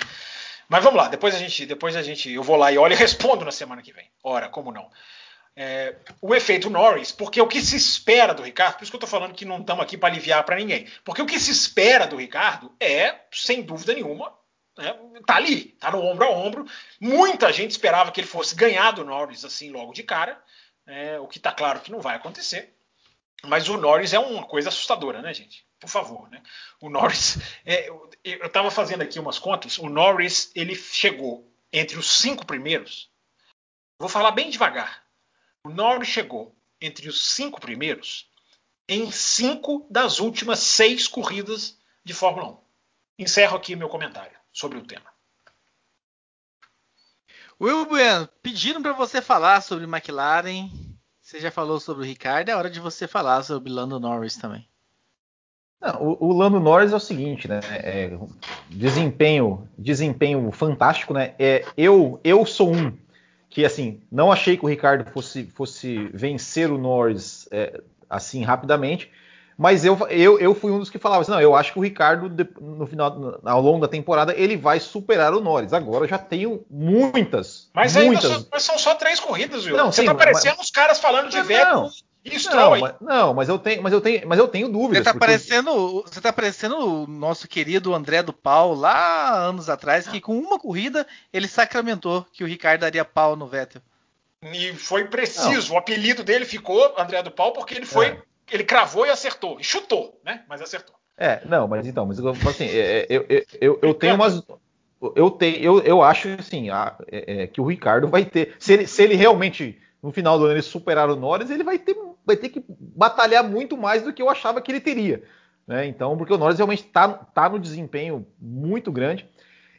Mas vamos lá. Depois a gente, depois a gente, eu vou lá e olho e respondo na semana que vem. Ora, como não? É, o efeito Norris, porque o que se espera do Ricardo, por isso que eu estou falando que não estamos aqui para aliviar para ninguém, porque o que se espera do Ricardo é, sem dúvida nenhuma, né, tá ali, tá no ombro a ombro. Muita gente esperava que ele fosse ganhar do Norris assim logo de cara, é, o que está claro que não vai acontecer. Mas o Norris é uma coisa assustadora, né, gente? Por favor, né? O Norris, é, eu estava fazendo aqui umas contas. O Norris ele chegou entre os cinco primeiros. Vou falar bem devagar. O Norris chegou entre os cinco primeiros em cinco das últimas seis corridas de Fórmula 1. Encerro aqui meu comentário sobre o tema. Will Bueno, pediram para você falar sobre McLaren. Você já falou sobre o Ricardo, é hora de você falar sobre Lando Norris também. Não, o, o, Lando Norris é o seguinte, né? É, desempenho, desempenho fantástico, né? É, eu, eu sou um que assim não achei que o Ricardo fosse, fosse vencer o Norris é, assim rapidamente, mas eu, eu, eu fui um dos que falava assim, não, eu acho que o Ricardo no final, ao longo da temporada, ele vai superar o Norris. Agora já tenho muitas, mas muitas. Ainda são, são só três corridas, viu? Não, Você sim, tá parecendo mas, os caras falando de Vettel isso não, mas, não, mas eu tenho, mas eu tenho, mas eu tenho dúvidas. Você tá porque... parecendo, você tá parecendo o nosso querido André do Pau lá anos atrás, que com uma corrida ele sacramentou que o Ricardo daria pau no Vettel. E foi preciso. Não. O apelido dele ficou André do Pau porque ele foi, é. ele cravou e acertou, e chutou, né? Mas acertou. É, não, mas então, mas assim, é, é, eu, eu, eu, eu tenho umas eu tenho, eu, eu acho assim, a, é, é, que o Ricardo vai ter, se ele, se ele realmente no final do ano ele superar o Norris, ele vai ter, vai ter que batalhar muito mais do que eu achava que ele teria. Né? Então, porque o Norris realmente está tá no desempenho muito grande.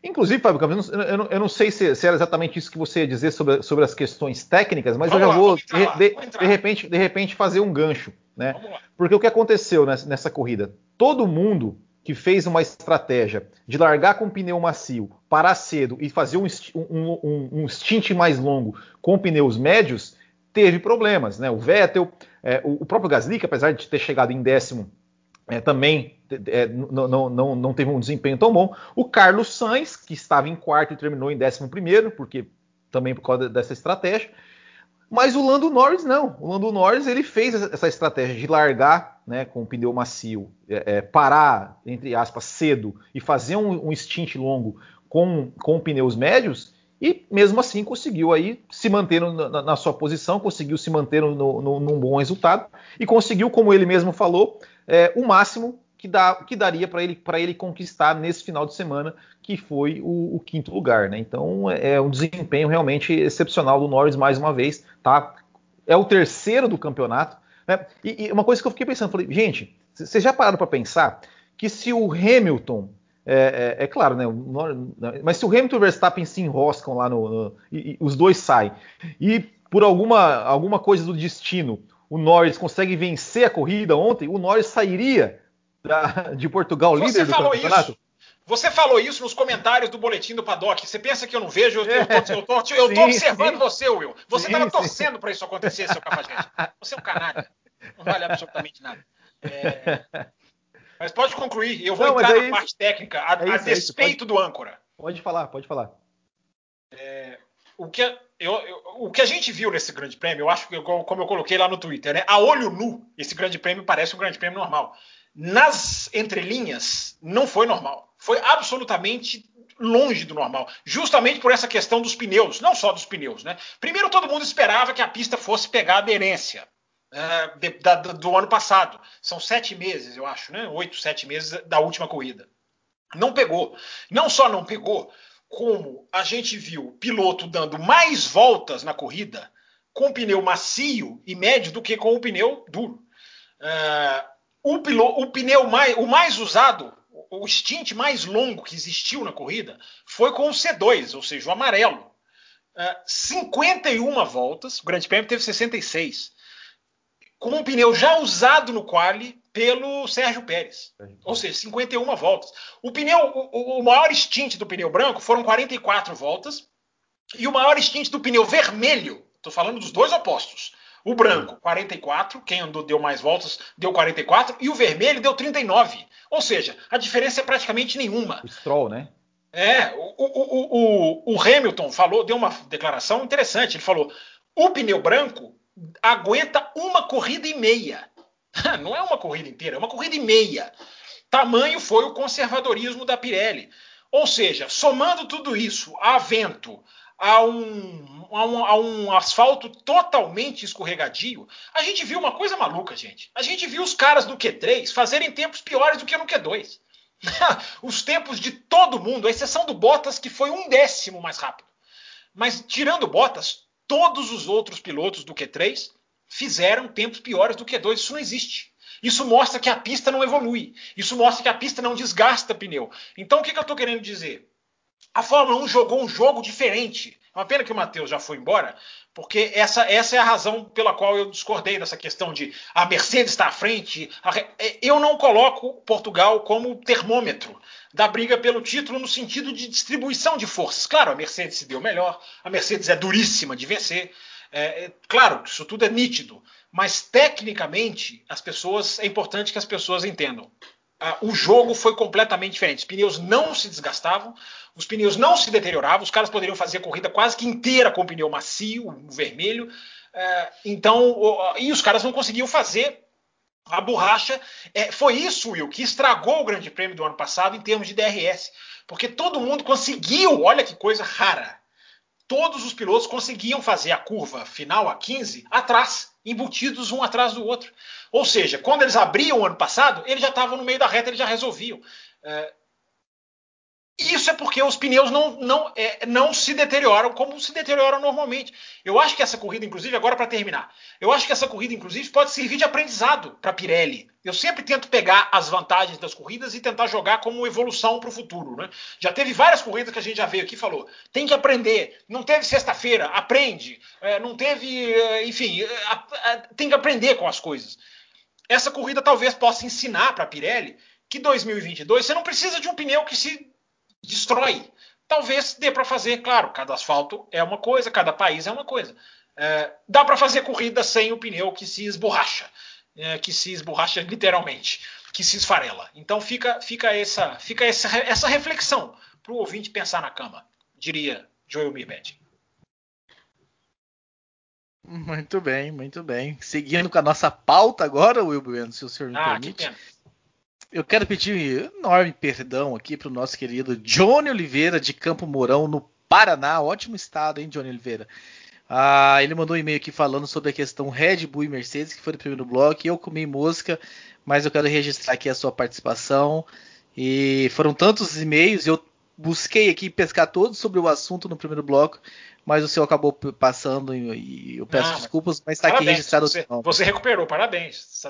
Inclusive, Fábio Campos, eu, eu, eu não sei se, se, era exatamente isso que você ia dizer sobre, sobre as questões técnicas, mas vamos eu já lá, vou, de, de, de, repente, de repente, fazer um gancho. Né? Porque o que aconteceu nessa, nessa corrida? Todo mundo que fez uma estratégia de largar com pneu macio, parar cedo e fazer um, um, um, um stint mais longo com pneus médios, teve problemas. Né? O Vettel, é, o, o, próprio Gasly, que apesar de ter chegado em décimo, é, também é, não, não, não, teve um desempenho tão bom. O Carlos Sainz, que estava em quarto e terminou em décimo primeiro, porque também por causa dessa estratégia. Mas o Lando Norris não. O Lando Norris ele fez essa estratégia de largar né, com o pneu macio, é, é, parar, entre aspas, cedo e fazer um, um stint longo com, com pneus médios e mesmo assim conseguiu aí se manter na, na sua posição, conseguiu se manter no, no, num bom resultado e conseguiu, como ele mesmo falou, é, o máximo que, dá, que daria para ele, ele conquistar nesse final de semana, que foi o, o quinto lugar. Né? Então é, é um desempenho realmente excepcional do Norris mais uma vez. Tá? É o terceiro do campeonato. Né? E, e uma coisa que eu fiquei pensando, falei, gente, vocês já pararam para pensar que se o Hamilton é, é, é, claro, né? Mas se o Hamilton e o Verstappen se enroscam lá no, no e, e, os dois saem e por alguma, alguma coisa do destino o Norris consegue vencer a corrida ontem, o Norris sairia da, de Portugal Você líder do campeonato? Isso. Você falou isso nos comentários do boletim do Paddock. Você pensa que eu não vejo? Eu eu tô observando sim. você, Will. Você estava torcendo para isso acontecer, seu cafajeste. Você é um canalha. Não vale absolutamente nada. É... Mas pode concluir. Eu vou não, entrar é na parte técnica, a, é isso, a é despeito pode, do âncora. Pode falar, pode falar. É, o, que, eu, eu, o que a gente viu nesse grande prêmio, eu acho que, como eu coloquei lá no Twitter, né, a olho nu, esse grande prêmio parece um grande prêmio normal nas entrelinhas, não foi normal. Foi absolutamente longe do normal, justamente por essa questão dos pneus, não só dos pneus, né? Primeiro, todo mundo esperava que a pista fosse pegar aderência é, da, do ano passado. São sete meses, eu acho, né? Oito, sete meses da última corrida. Não pegou. Não só não pegou, como a gente viu o piloto dando mais voltas na corrida com pneu macio e médio do que com o pneu duro. Uh, o, pilo, o pneu mais, o mais usado, o stint mais longo que existiu na corrida, foi com o C2, ou seja, o amarelo. uh, 51 voltas, o Grande Prêmio teve 66, com um pneu já usado no quali pelo Sérgio Pérez. Ou seja, 51 voltas. O pneu, o, o maior stint do pneu branco foram 44 voltas, e o maior stint do pneu vermelho, estou falando dos dois opostos. O branco, 44, quem andou deu mais voltas deu 44, e o vermelho deu 39. Ou seja, a diferença é praticamente nenhuma. O Stroll, né? É, o, o, o, o Hamilton falou, deu uma declaração interessante. Ele falou: o pneu branco aguenta uma corrida e meia. Não é uma corrida inteira, é uma corrida e meia. Tamanho foi o conservadorismo da Pirelli. Ou seja, somando tudo isso a vento, a um, a um, a um asfalto totalmente escorregadio, a gente viu uma coisa maluca, gente. A gente viu os caras do Q3 fazerem tempos piores do que no Q2. os tempos de todo mundo, à exceção do Bottas, que foi um décimo mais rápido. Mas tirando Bottas, todos os outros pilotos do Q3 fizeram tempos piores do Q2. Isso não existe. Isso mostra que a pista não evolui. Isso mostra que a pista não desgasta pneu. Então o que, que eu estou querendo dizer? A Fórmula 1 jogou um jogo diferente. É uma pena que o Matheus já foi embora, porque essa, essa é a razão pela qual eu discordei dessa questão de a Mercedes está à frente. A, é, eu não coloco Portugal como termômetro da briga pelo título no sentido de distribuição de forças. Claro, a Mercedes se deu melhor, a Mercedes é duríssima de vencer. É, é, claro, isso tudo é nítido, mas tecnicamente as pessoas é importante que as pessoas entendam. Ah, o jogo foi completamente diferente. Os pneus não se desgastavam, os pneus não se deterioravam, os caras poderiam fazer a corrida quase que inteira com o pneu macio, o vermelho. É, então, e os caras não conseguiam fazer a borracha. É, foi isso, Will, que estragou o Grande Prêmio do ano passado em termos de DRS. Porque todo mundo conseguiu, olha que coisa rara. Todos os pilotos conseguiam fazer a curva final a 15 atrás, embutidos um atrás do outro. Ou seja, quando eles abriam o ano passado, eles já estavam no meio da reta, eles já resolviam. É, isso é porque os pneus não, não, é, não se deterioram como se deterioram normalmente. Eu acho que essa corrida, inclusive, agora para terminar, eu acho que essa corrida, inclusive, pode servir de aprendizado para Pirelli. Eu sempre tento pegar as vantagens das corridas e tentar jogar como evolução para o futuro. Né? Já teve várias corridas que a gente já veio aqui e falou: tem que aprender. Não teve sexta-feira, aprende. É, não teve, é, enfim, é, a, a, tem que aprender com as coisas. Essa corrida talvez possa ensinar para a Pirelli que 2022 você não precisa de um pneu que se destrói. Talvez dê para fazer, claro, cada asfalto é uma coisa, cada país é uma coisa. É, dá para fazer corrida sem o pneu que se esborracha, é, que se esborracha literalmente, que se esfarela. Então fica, fica, essa, fica essa, essa reflexão para o ouvinte pensar na cama, diria Joel Mirbetti. Muito bem, muito bem. Seguindo com a nossa pauta agora, Will Bueno, se o senhor me ah, permite. Que pena. Eu quero pedir enorme perdão aqui para o nosso querido Johnny Oliveira de Campo Mourão, no Paraná. Ótimo estado, hein, Johnny Oliveira? Ah, ele mandou um e-mail aqui falando sobre a questão Red Bull e Mercedes, que foi no primeiro bloco. Eu comi mosca, mas eu quero registrar aqui a sua participação. E foram tantos e-mails, eu busquei aqui pescar todos sobre o assunto no primeiro bloco, mas o seu acabou passando e, eu peço desculpas, mas está aqui registrado você, Você recuperou, parabéns.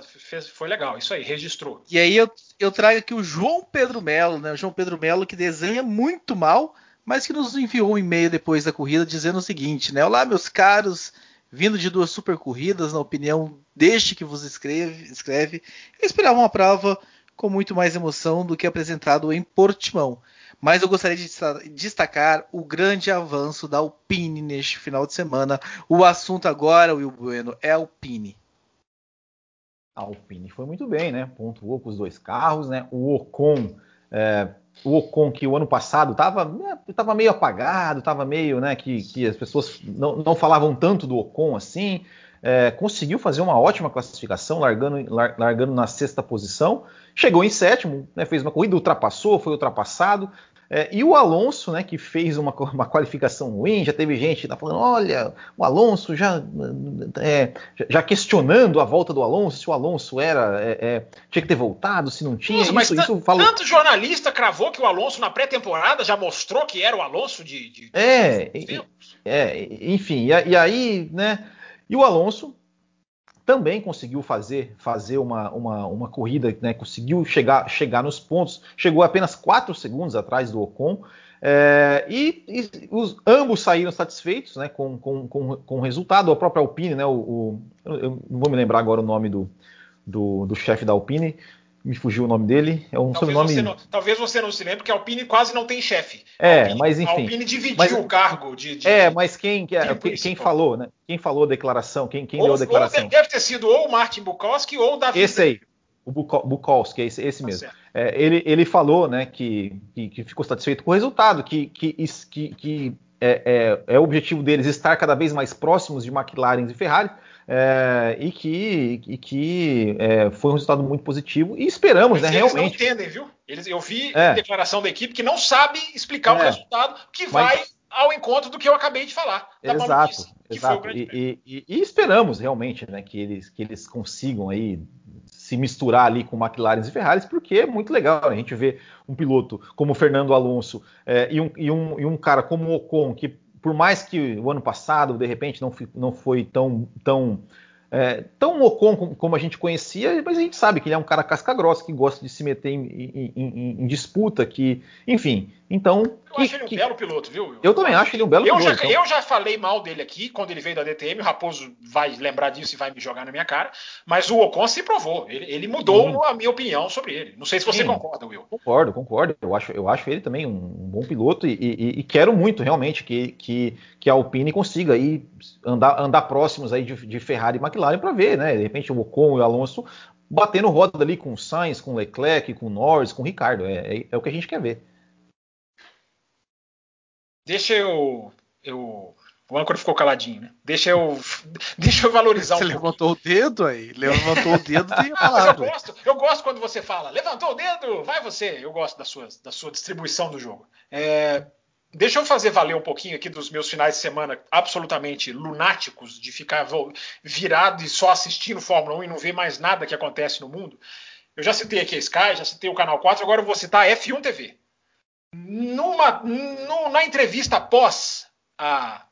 Foi legal, isso aí, registrou. E aí eu, eu trago aqui o João Pedro Melo, né? O João Pedro Melo que desenha muito mal, mas que nos enviou um e-mail depois da corrida dizendo o seguinte, né? Olá, meus caros, vindo de duas super corridas, na opinião deste que vos escreve, escreve eu esperava uma prova com muito mais emoção do que apresentado em Portimão. Mas eu gostaria de destacar o grande avanço da Alpine neste final de semana. O assunto agora, Will Bueno, é Alpine. A Alpine foi muito bem, né? Pontuou com os dois carros, né? O Ocon, é, o Ocon que o ano passado estava né, tava meio apagado, estava meio, né? Que, que as pessoas não, não falavam tanto do Ocon assim. É, conseguiu fazer uma ótima classificação, largando, largando na sexta posição, chegou em sétimo, né, fez uma corrida, ultrapassou, foi ultrapassado, é, e o Alonso, né, que fez uma, uma, qualificação ruim, já teve gente que tá falando, olha, o Alonso já, é, já questionando a volta do Alonso, se o Alonso era é, é tinha que ter voltado, se não tinha. Isso, isso, falou... tanto jornalista cravou que o Alonso na pré-temporada já mostrou que era o Alonso de. de... É, é, enfim, e, e aí, né? E o Alonso também conseguiu fazer, fazer uma, uma, uma corrida, né, conseguiu chegar, chegar nos pontos, chegou apenas 4 segundos atrás do Ocon. É, e, e os, ambos saíram satisfeitos né, com, com, com, com, o resultado. A própria Alpine, né, o, o, eu não vou me lembrar agora o nome do, do, do chefe da Alpine, me fugiu o nome dele. É um talvez sobrenome. Você não, talvez você não se lembre, porque a Alpine quase não tem chefe. É, Alpine, mas enfim. A Alpine dividiu mas, o cargo de, de, É, mas quem, quem, quem falou, né? Quem falou a declaração? Quem, quem ou, deu a declaração? Ou deve ter sido ou o Martin Bukowski ou o Davi. Esse aí. O Bukowski, esse, esse tá mesmo. É, ele, ele falou né, que, que, que, ficou satisfeito com o resultado, que, que, que, que é, é, é o objetivo deles estar cada vez mais próximos de McLaren e Ferrari é, e que, e que é, foi um resultado muito positivo e esperamos, Mas né, eles realmente. Eles não entendem, viu? Eles, eu vi é. declaração da equipe que não sabe explicar o é. resultado que Mas... vai ao encontro do que eu acabei de falar. exato, exato. E, e, e, esperamos realmente, né, que eles, que eles consigam aí se misturar ali com McLaren e Ferraris, porque é muito legal né? a gente ver um piloto como o Fernando Alonso é, e, um, e, um, e um cara como o Ocon, que por mais que o ano passado, de repente, não, não foi tão, tão é, tão Ocon como a gente conhecia, mas a gente sabe que ele é um cara casca grossa, que gosta de se meter em, em, em, em disputa, que, enfim. Então. Eu que, acho ele um que... belo piloto, viu? Eu, eu também acho ele um belo eu piloto. Já, então... Eu já falei mal dele aqui quando ele veio da DTM, o Raposo vai lembrar disso e vai me jogar na minha cara, mas o Ocon se provou. Ele, ele mudou Sim. a minha opinião sobre ele. Não sei se você Sim. concorda, Will. Concordo, concordo. Eu acho, eu acho ele também um, um bom piloto e, e, e, quero muito realmente que, que, que a Alpine consiga aí andar, andar próximos aí de, de Ferrari e McLaren para ver, né? De repente o Ocon e o Alonso batendo roda ali com o Sainz, com o Leclerc, com o Norris, com o Ricardo. É, é, é, o que a gente quer ver. Deixa eu. eu... O âncora ficou caladinho, né? Deixa eu, deixa eu valorizar você um levantou pouquinho. o dedo aí? Levantou o dedo e ah, eu gosto, eu gosto quando você fala, levantou o dedo, vai você. Eu gosto da sua, da sua distribuição do jogo. É, Deixa eu fazer valer um pouquinho aqui dos meus finais de semana absolutamente lunáticos, de ficar virado e só assistindo Fórmula 1 e não ver mais nada que acontece no mundo. Eu já citei aqui a Sky, já citei o Canal 4, agora eu vou citar a F1 TV. Numa, na entrevista após a,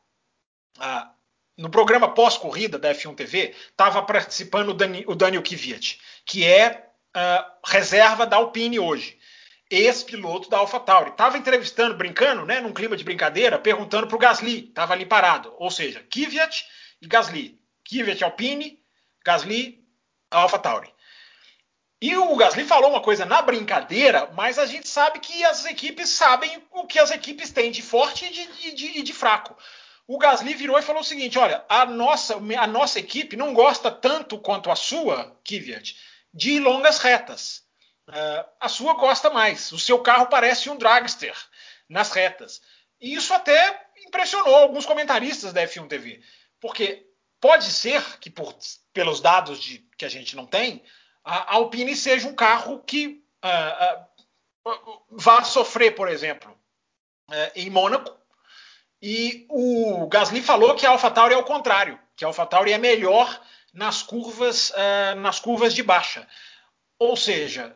a no programa pós-corrida da F1 TV, estava participando o, Dani, o Daniel Kvyat, que é uh, reserva da Alpine hoje ex-piloto da AlphaTauri. Estava entrevistando, brincando, né, num clima de brincadeira, perguntando para o Gasly, estava ali parado. Ou seja, Kvyat e Gasly. Kvyat Alpine, Gasly AlphaTauri. E o Gasly falou uma coisa na brincadeira, mas a gente sabe que as equipes sabem o que as equipes têm de forte e de, de, de fraco. O Gasly virou e falou o seguinte: olha, a nossa, a nossa equipe não gosta tanto quanto a sua, Kvyat, de longas retas. Uh, a sua gosta mais. O seu carro parece um dragster nas retas. E isso até impressionou alguns comentaristas da F1 TV. Porque pode ser que, por, pelos dados de, que a gente não tem, a Alpine seja um carro que uh, uh, vá sofrer, por exemplo, em Mônaco. E o Gasly falou que a AlphaTauri é o contrário, que a AlphaTauri é melhor nas curvas, nas curvas de baixa. Ou seja,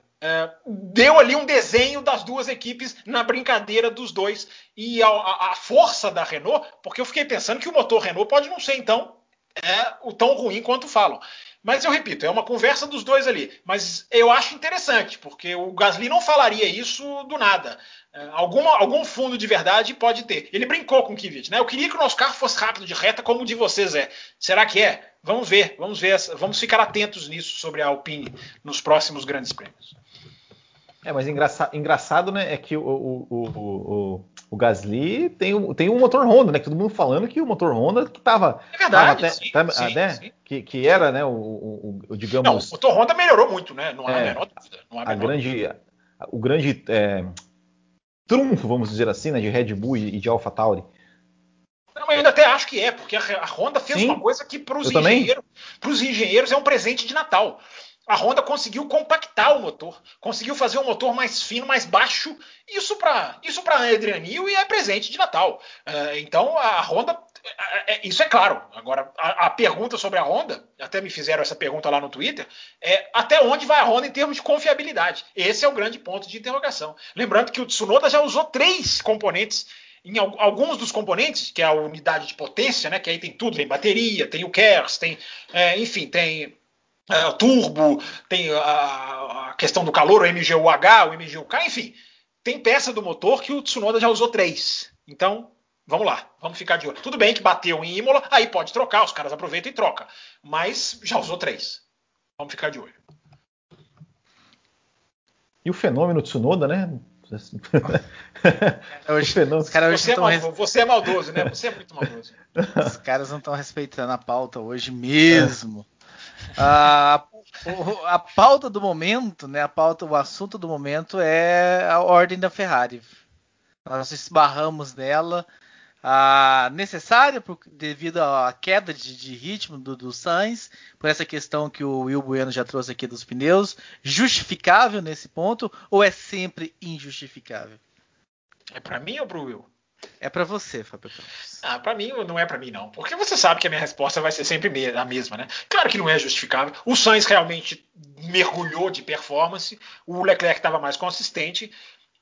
deu ali um desenho das duas equipes na brincadeira dos dois e a, a, força da Renault, porque eu fiquei pensando que o motor Renault pode não ser então é o tão ruim quanto falam. Mas eu repito, é uma conversa dos dois ali. Mas eu acho interessante, porque o Gasly não falaria isso do nada. É, alguma, algum fundo de verdade pode ter. Ele brincou com o Kvyat, né? Eu queria que o nosso carro fosse rápido de reta como o de vocês é. Será que é? Vamos ver, vamos ver, vamos ficar atentos nisso sobre a Alpine nos próximos grandes prêmios. É, mas engraça, engraçado, né, é que o, o, o, o, Gasly tem, tem um motor Honda, né? Que todo mundo falando que o motor Honda que tava. É verdade. Tava sim, tava, sim, né, sim. Que, que era, né, o, o, digamos. Não, o motor Honda melhorou muito, né? Não há é, menor dúvida. Não há a grande, o grande é, trunfo, vamos dizer assim, né, de Red Bull e de AlphaTauri. Não, eu ainda até acho que é, porque a Honda fez uma coisa que para os engenheiros, engenheiros é um presente de Natal a Honda conseguiu compactar o motor, conseguiu fazer um motor mais fino, mais baixo. Isso para isso para Adrian Newey é presente de Natal. Uh, então a Honda, é, é, isso é claro. Agora a, a, pergunta sobre a Honda, até me fizeram essa pergunta lá no Twitter, é até onde vai a Honda em termos de confiabilidade? Esse é o grande ponto de interrogação. Lembrando que o Tsunoda já usou três componentes em alguns dos componentes, que é a unidade de potência, né, que aí tem tudo, tem bateria, tem o KERS, tem, é, enfim, tem é, turbo, tem a, a, questão do calor, o MGUH, o MGUK, enfim. tem peça do motor que o Tsunoda já usou três. Então, vamos lá, vamos ficar de olho. Tudo bem que bateu em Imola, aí pode trocar, os caras aproveitam e trocam. Mas já usou três. Vamos ficar de olho. E o fenômeno Tsunoda, né? Hoje, os caras você, é mal, você é maldoso, né? Você é muito maldoso. Os caras não estão respeitando a pauta hoje mesmo. A, a pauta do momento, né? A pauta, o assunto do momento é a ordem da Ferrari. Nós esbarramos nela ah, necessária por, devido à queda de, de ritmo do, do, Sainz, por essa questão que o Will Bueno já trouxe aqui dos pneus, justificável nesse ponto ou é sempre injustificável? É para mim ou pro Will? É para você, Fábio Campos. Ah, para mim não é para mim não, porque você sabe que a minha resposta vai ser sempre a mesma, né? Claro que não é justificável. O Sainz realmente mergulhou de performance, o Leclerc estava mais consistente,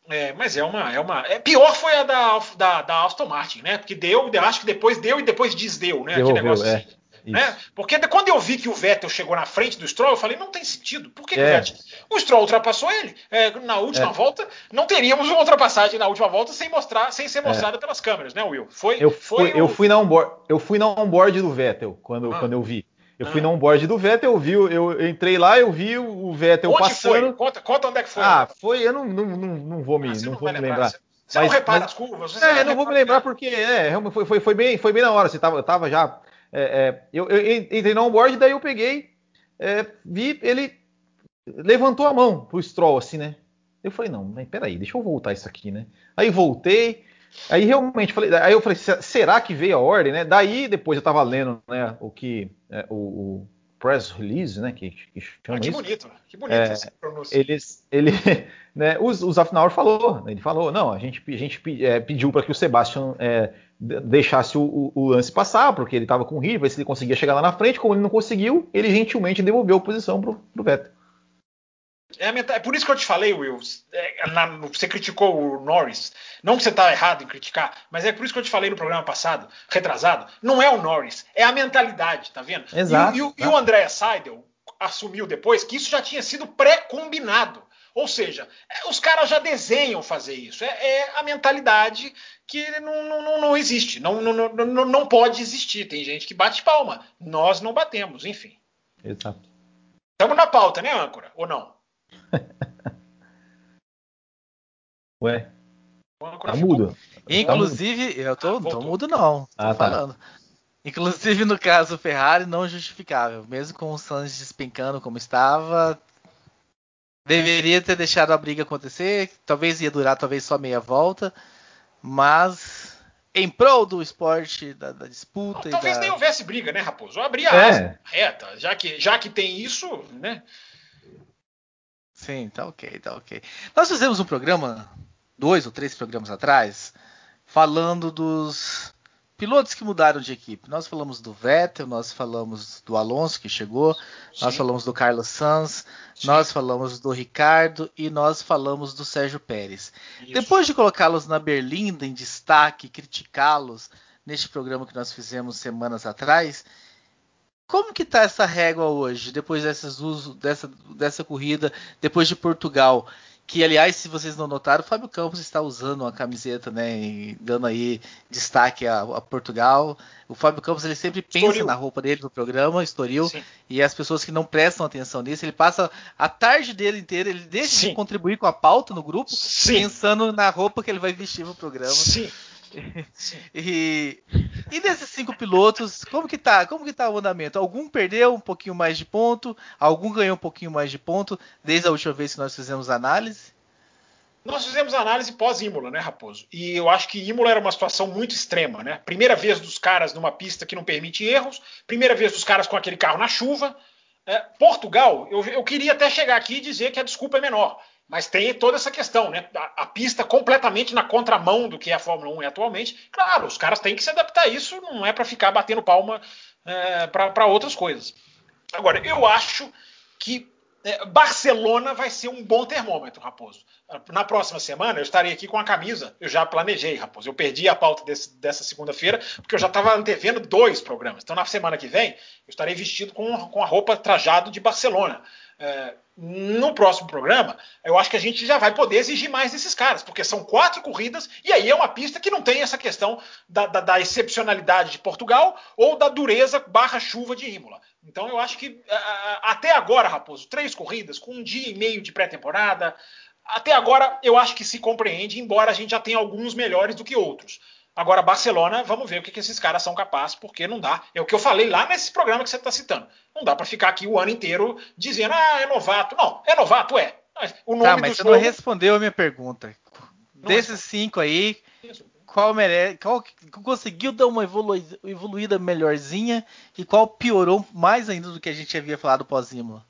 é, mas é uma. É uma é, pior foi a da, da, da Aston Martin, né? Porque deu, acho que depois deu e depois desdeu, né? Aquele negócio é. assim. Né? Porque quando eu vi que o Vettel chegou na frente do Stroll, eu falei, não tem sentido. Por que, é. que o Vettel? O Stroll ultrapassou ele. É, na última é. volta, não teríamos uma ultrapassagem na última volta sem mostrar, sem ser mostrada é. pelas câmeras, né, Will? Foi, eu, foi fui, o... eu fui na onboard, eu fui na onboard do Vettel quando, ah. quando eu vi. Eu fui ah. no onboard do Vettel, eu vi, eu entrei lá, eu vi o Vettel onde passando. Foi? Conta, conta onde é que foi. Ah, foi, eu não, não, não, não vou me, ah, não, não vou me lembrar. Você, você mas, não repara mas, as curvas? Você é, não, vou me lembrar porque é, foi, foi, foi, bem, foi bem na hora. Você tava, eu tava já. É, é, eu, eu, entrei no onboard, daí eu peguei, é, vi, ele levantou a mão pro Stroll, assim, né? Eu falei, não, mas peraí, deixa eu voltar isso aqui, né? Aí voltei, aí realmente falei, aí eu falei, será que veio a ordem, né? Daí depois eu tava lendo, né, o que é, o, o press release, né? Que, que chama ah, que isso. bonito, que bonito é, essa pronúncia. Eles, ele, né, os, os Afnauer falou, ele falou, não, a gente, a gente é, pediu para que o Sebastian é, deixasse o, o, lance passar, porque ele estava com o ver se ele conseguia chegar lá na frente, como ele não conseguiu, ele gentilmente devolveu a posição pro, pro Vettel. É, é, por isso que eu te falei, Will. É, na, você criticou o Norris. Não que você está errado em criticar, mas é por isso que eu te falei no programa passado, retrasado. Não é o Norris, é a mentalidade, tá vendo? Exato. E, e, e o André Seidel assumiu depois que isso já tinha sido pré-combinado. Ou seja, é, os caras já desenham fazer isso. É, é a mentalidade que não, não, não existe, não, não, não, não pode existir. Tem gente que bate palma. Nós não batemos, enfim. Exato. Estamos na pauta, né, âncora? Ou não? Ué? Tá mudo. Inclusive, tá eu tô, ah, tô mudo não. Tô ah, tá. falando. Tá. Inclusive, no caso Ferrari, não justificável. Mesmo com o Sainz despencando como estava, deveria ter deixado a briga acontecer. Talvez ia durar talvez só meia volta. Mas em prol do esporte, da, da disputa. Talvez da... nem houvesse briga, né, Raposo? Abrir a é. asa reta. Já que, já que tem isso, né? Sim, tá ok, tá ok. Nós fizemos um programa, dois ou três programas atrás, falando dos pilotos que mudaram de equipe. Nós falamos do Vettel, nós falamos do Alonso que chegou, Sim. nós falamos do Carlos Sanz, Sim. nós falamos do Ricardo e nós falamos do Sérgio Pérez. Isso. Depois de colocá-los na Berlinda em destaque, criticá-los neste programa que nós fizemos semanas atrás, como que tá essa régua hoje, depois dessas uso, dessa, dessa corrida, depois de Portugal? Que, aliás, se vocês não notaram, o Fábio Campos está usando uma camiseta, né? dando aí destaque a, a, Portugal. O Fábio Campos ele sempre pensa Estoril. na roupa dele no programa, Estoril. Sim. E as pessoas que não prestam atenção nisso, ele passa a tarde dele inteira, ele deixa Sim. de contribuir com a pauta no grupo, Sim. pensando na roupa que ele vai vestir no programa. Sim. e, e desses cinco pilotos, como que tá? Como que tá o andamento? Algum perdeu um pouquinho mais de ponto, algum ganhou um pouquinho mais de ponto desde a última vez que nós fizemos análise? Nós fizemos análise pós-Imola, né, Raposo? E eu acho que Imola era uma situação muito extrema, né? Primeira vez dos caras numa pista que não permite erros, primeira vez dos caras com aquele carro na chuva. É, Portugal, eu, eu queria até chegar aqui e dizer que a desculpa é menor. Mas tem toda essa questão, né? A, a, pista completamente na contramão do que a Fórmula 1 é atualmente. Claro, os caras têm que se adaptar a isso, não é para ficar batendo palma é, para outras coisas. Agora, eu acho que é, Barcelona vai ser um bom termômetro, Raposo. Na próxima semana eu estarei aqui com a camisa. Eu já planejei, Raposo. Eu perdi a pauta desse, dessa segunda-feira porque eu já estava antevendo dois programas. Então, na semana que vem, eu estarei vestido com, com a roupa trajado de Barcelona. É, no próximo programa, eu acho que a gente já vai poder exigir mais desses caras, porque são quatro corridas e aí é uma pista que não tem essa questão da, da, da excepcionalidade de Portugal ou da dureza barra chuva de Imola. Então eu acho que até agora, Raposo, três corridas com um dia e meio de pré-temporada, até agora eu acho que se compreende, embora a gente já tenha alguns melhores do que outros. Agora, Barcelona, vamos ver o que, que esses caras são capazes, porque não dá. É o que eu falei lá nesse programa que você está citando. Não dá para ficar aqui o ano inteiro dizendo, ah, é novato. Não, é novato, é. O nome tá, mas você jogo... não respondeu a minha pergunta. Não Desses cinco aí, qual merece, qual conseguiu dar uma evoluída melhorzinha e qual piorou mais ainda do que a gente havia falado pós-Imola?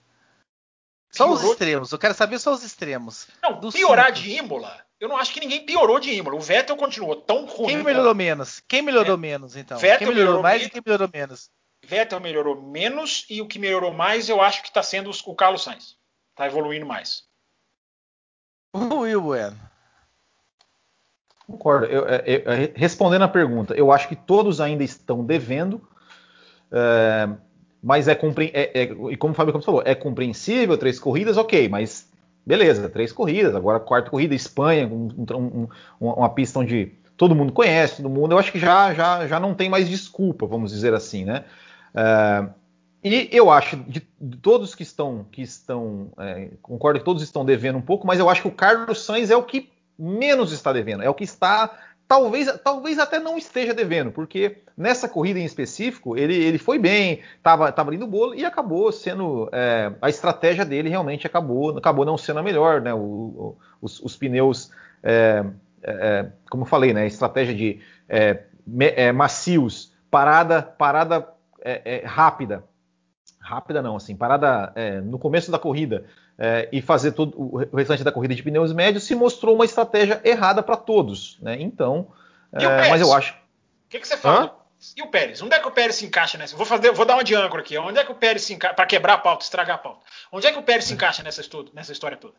Só os extremos, eu quero saber só os extremos. Não, piorar cinco. de Imola eu não acho que ninguém piorou de Imola. O Vettel continuou tão ruim. Quem melhorou menos? Quem melhorou é. menos, então? Vettel quem melhorou, melhorou mais e quem melhorou menos? Vettel melhorou menos e o que melhorou mais eu acho que está sendo o Carlos Sainz. Está evoluindo mais. O Will Bueno. Concordo. Eu, eu, eu, respondendo a pergunta, eu acho que todos ainda estão devendo. É, mas é, é, é, e como o Fábio Campos falou, é compreensível, três corridas, ok, mas beleza, três corridas, agora quarta corrida, Espanha, um, um, uma pista onde todo mundo conhece, todo mundo, eu acho que já, já, já não tem mais desculpa, vamos dizer assim, né? Uh, e eu acho, de, de, todos que estão, que estão é, concordo que todos estão devendo um pouco, mas eu acho que o Carlos Sainz é o que menos está devendo, é o que está talvez, talvez até não esteja devendo, porque nessa corrida em específico ele, ele foi bem, estava tava ali bolo e acabou sendo é, a estratégia dele realmente acabou acabou não sendo a melhor, né? O, o, os, os, pneus, é, é, é como eu falei, né? Estratégia de é, é, macios, parada parada rápida, rápida não, assim, parada no começo da corrida é, e fazer todo o restante da corrida de pneus médios se mostrou uma estratégia errada para todos. Né? Então, é, mas eu acho. O que, que, você fala? Hã? E o Pérez? Onde é que o Pérez se encaixa nessa? Vou, fazer, vou dar uma de âncora aqui. Onde é que o Pérez se encaixa. Para quebrar a pauta, estragar a pauta. Onde é que o Pérez se encaixa nessa, estudo, nessa história toda?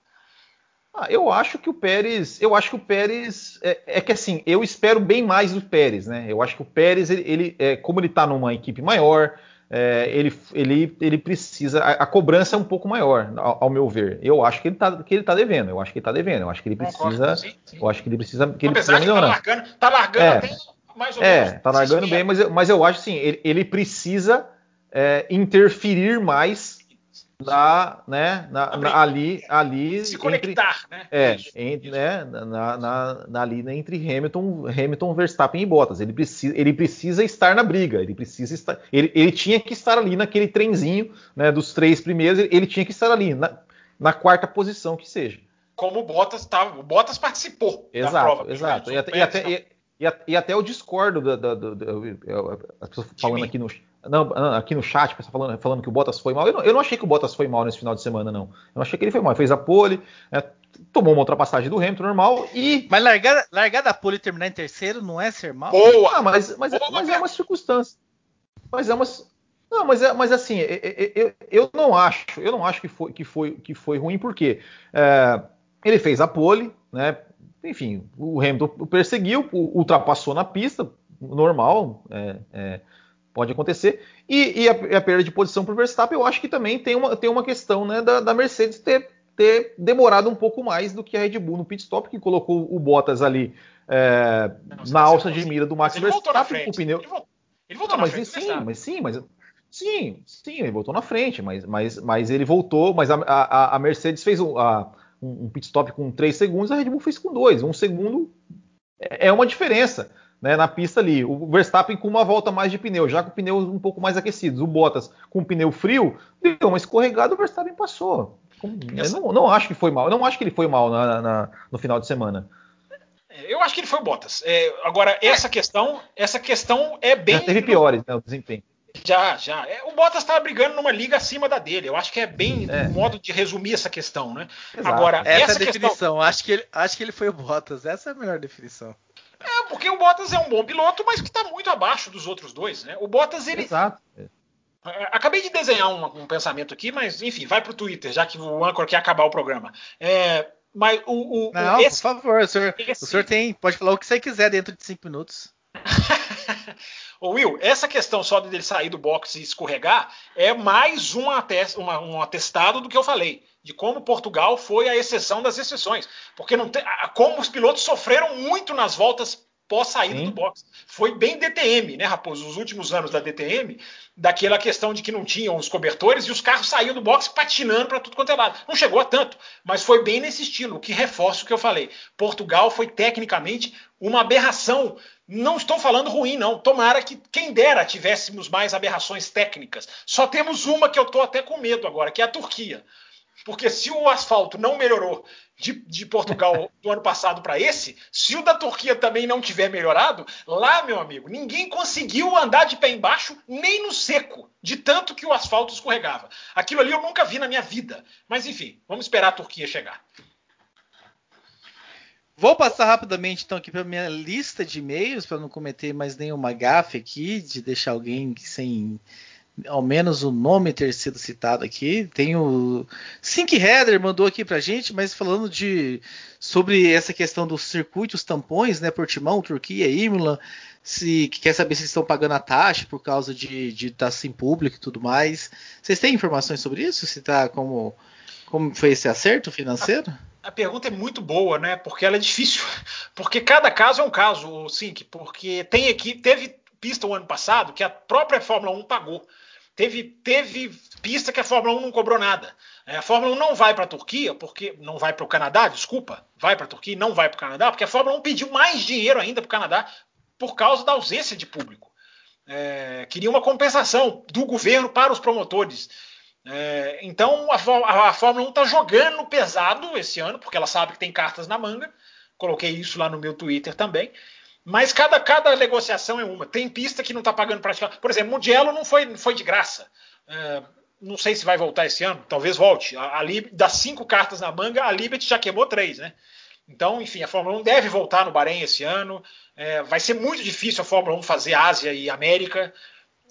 Ah, eu acho que o Pérez, eu acho que o Pérez é, é, que assim, eu espero bem mais do Pérez, né? Eu acho que o Pérez, ele, ele é, como ele está numa equipe maior, é, ele, ele, ele precisa. A, a, cobrança é um pouco maior, ao, ao, meu ver. Eu acho que ele está que ele tá devendo. Eu acho que ele está devendo. Eu acho que ele precisa. Sim, sim. Eu acho que ele precisa. Que ele Apesar precisa de tá largando, tá largando é, até mais ou é, menos. tá largando bem, mas eu, mas eu acho assim, ele, ele precisa é, interferir mais na, né, na, na, ali, ali se conectar, entre, né? É, entre, né, na, na, na, ali né, entre Hamilton, Hamilton, Verstappen e Bottas. Ele precisa, ele precisa estar na briga. Ele precisa estar, ele, ele tinha que estar ali naquele trenzinho, né, dos três primeiros. Ele, ele tinha que estar ali na, na quarta posição que seja. Como o Bottas estava, o Bottas participou exato, da prova. Exato, e até, e até, e, e, até eu discordo da, da, da, da as pessoas falando aqui no não, aqui no chat, pessoal falando, falando que o Bottas foi mal. Eu não, eu não, achei que o Bottas foi mal nesse final de semana, não. Eu achei que ele foi mal. Ele fez a pole, né, tomou uma ultrapassagem do Hamilton normal e. Mas largar, largar da pole e terminar em terceiro não é ser mal? Boa! Ah, mas, mas, Boa, mas é uma circunstância. Mas é uma. Não, mas, é, mas assim, eu, eu, eu não acho, eu não acho que foi, que foi, que foi ruim, porque é, ele fez a pole, né? Enfim, o Hamilton o perseguiu, ultrapassou na pista, normal, é, é pode acontecer. E, e, a, e, a, perda de posição para o Verstappen, eu acho que também tem uma, tem uma questão né, da, da, Mercedes ter, ter demorado um pouco mais do que a Red Bull no pit stop, que colocou o Bottas ali é, na alça de mira do Max Verstappen com o pneu. Ele voltou, ele voltou Não, mas frente, sim, mas sim, mas sim, sim, ele voltou na frente, mas, mas, mas ele voltou, mas a, a, a Mercedes fez um, a, um pit stop com 3 segundos, a Red Bull fez com 2. Um segundo é, é uma diferença né, na pista ali. O Verstappen com uma volta mais de pneu, já com pneus um pouco mais aquecidos. O Bottas com pneu frio, deu uma escorregada, o Verstappen passou. Eu não, não, acho que foi mal. Eu não acho que ele foi mal na, na, no final de semana. Eu acho que ele foi Bottas. É, agora, essa questão, essa questão é bem. Já teve piores, né, o desempenho. Já, já. É, o Bottas estava brigando numa liga acima da dele. Eu acho que é bem é. um modo de resumir essa questão, né? Exato. Agora, essa, essa é a definição. Questão... Acho, que ele, acho que ele foi o Bottas. Essa é a melhor definição. É, porque o Bottas é um bom piloto, mas que está muito abaixo dos outros dois, né? O Bottas, ele. Exato. É, acabei de desenhar um, um, pensamento aqui, mas enfim, vai para o Twitter, já que o Anchor quer acabar o programa. É, mas o, o, Não, esse, por favor, o senhor, esse... o senhor tem. Pode falar o que você quiser dentro de cinco minutos. Will, essa questão só dele sair do boxe e escorregar é mais um, atest, uma, um atestado do que eu falei, de como Portugal foi a exceção das exceções. Porque não tem, como os pilotos sofreram muito nas voltas pós saída do boxe. Foi bem DTM, né, Raposo? Os últimos anos da DTM, daquela questão de que não tinham os cobertores e os carros saíam do boxe patinando para tudo quanto é lado. Não chegou a tanto, mas foi bem nesse estilo, o que reforça o que eu falei. Portugal foi tecnicamente uma aberração. Não estou falando ruim, não. Tomara que, quem dera, tivéssemos mais aberrações técnicas. Só temos uma que eu estou até com medo agora, que é a Turquia. Porque se o asfalto não melhorou de, de Portugal do ano passado para esse, se o da Turquia também não tiver melhorado, lá, meu amigo, ninguém conseguiu andar de pé embaixo nem no seco, de tanto que o asfalto escorregava. Aquilo ali eu nunca vi na minha vida. Mas enfim, vamos esperar a Turquia chegar. Vou passar rapidamente então aqui para minha lista de e-mails para não cometer mais nenhuma gafe aqui de deixar alguém sem ao menos o nome ter sido citado aqui. Tem o Sink Header mandou aqui pra gente, mas falando de sobre essa questão dos circuitos tampões, né, Portimão, Turquia, Imola, se quer saber se estão pagando a taxa por causa de estar tá sem público e tudo mais. Vocês têm informações sobre isso? Se tá como como foi esse acerto financeiro? A, a pergunta é muito boa, né? Porque ela é difícil. Porque cada caso é um caso, Sink, porque tem aqui teve pista o ano passado que a própria Fórmula 1 pagou. Teve, teve pista que a Fórmula 1 não cobrou nada. É, a Fórmula 1 não vai para a Turquia, porque não vai para o Canadá, desculpa, vai para a Turquia não vai para o Canadá, porque a Fórmula 1 pediu mais dinheiro ainda para o Canadá por causa da ausência de público. É, queria uma compensação do governo para os promotores. É, então a, a Fórmula 1 está jogando pesado esse ano, porque ela sabe que tem cartas na manga. Coloquei isso lá no meu Twitter também. Mas cada, cada negociação é uma. Tem pista que não está pagando praticamente. Por exemplo, Mugello não foi, foi de graça. É, não sei se vai voltar esse ano, talvez volte. A, a Lib, das cinco cartas na manga, a Liberty já queimou três, né? Então, enfim, a Fórmula 1 deve voltar no Bahrein esse ano. É, vai ser muito difícil a Fórmula 1 fazer Ásia e América.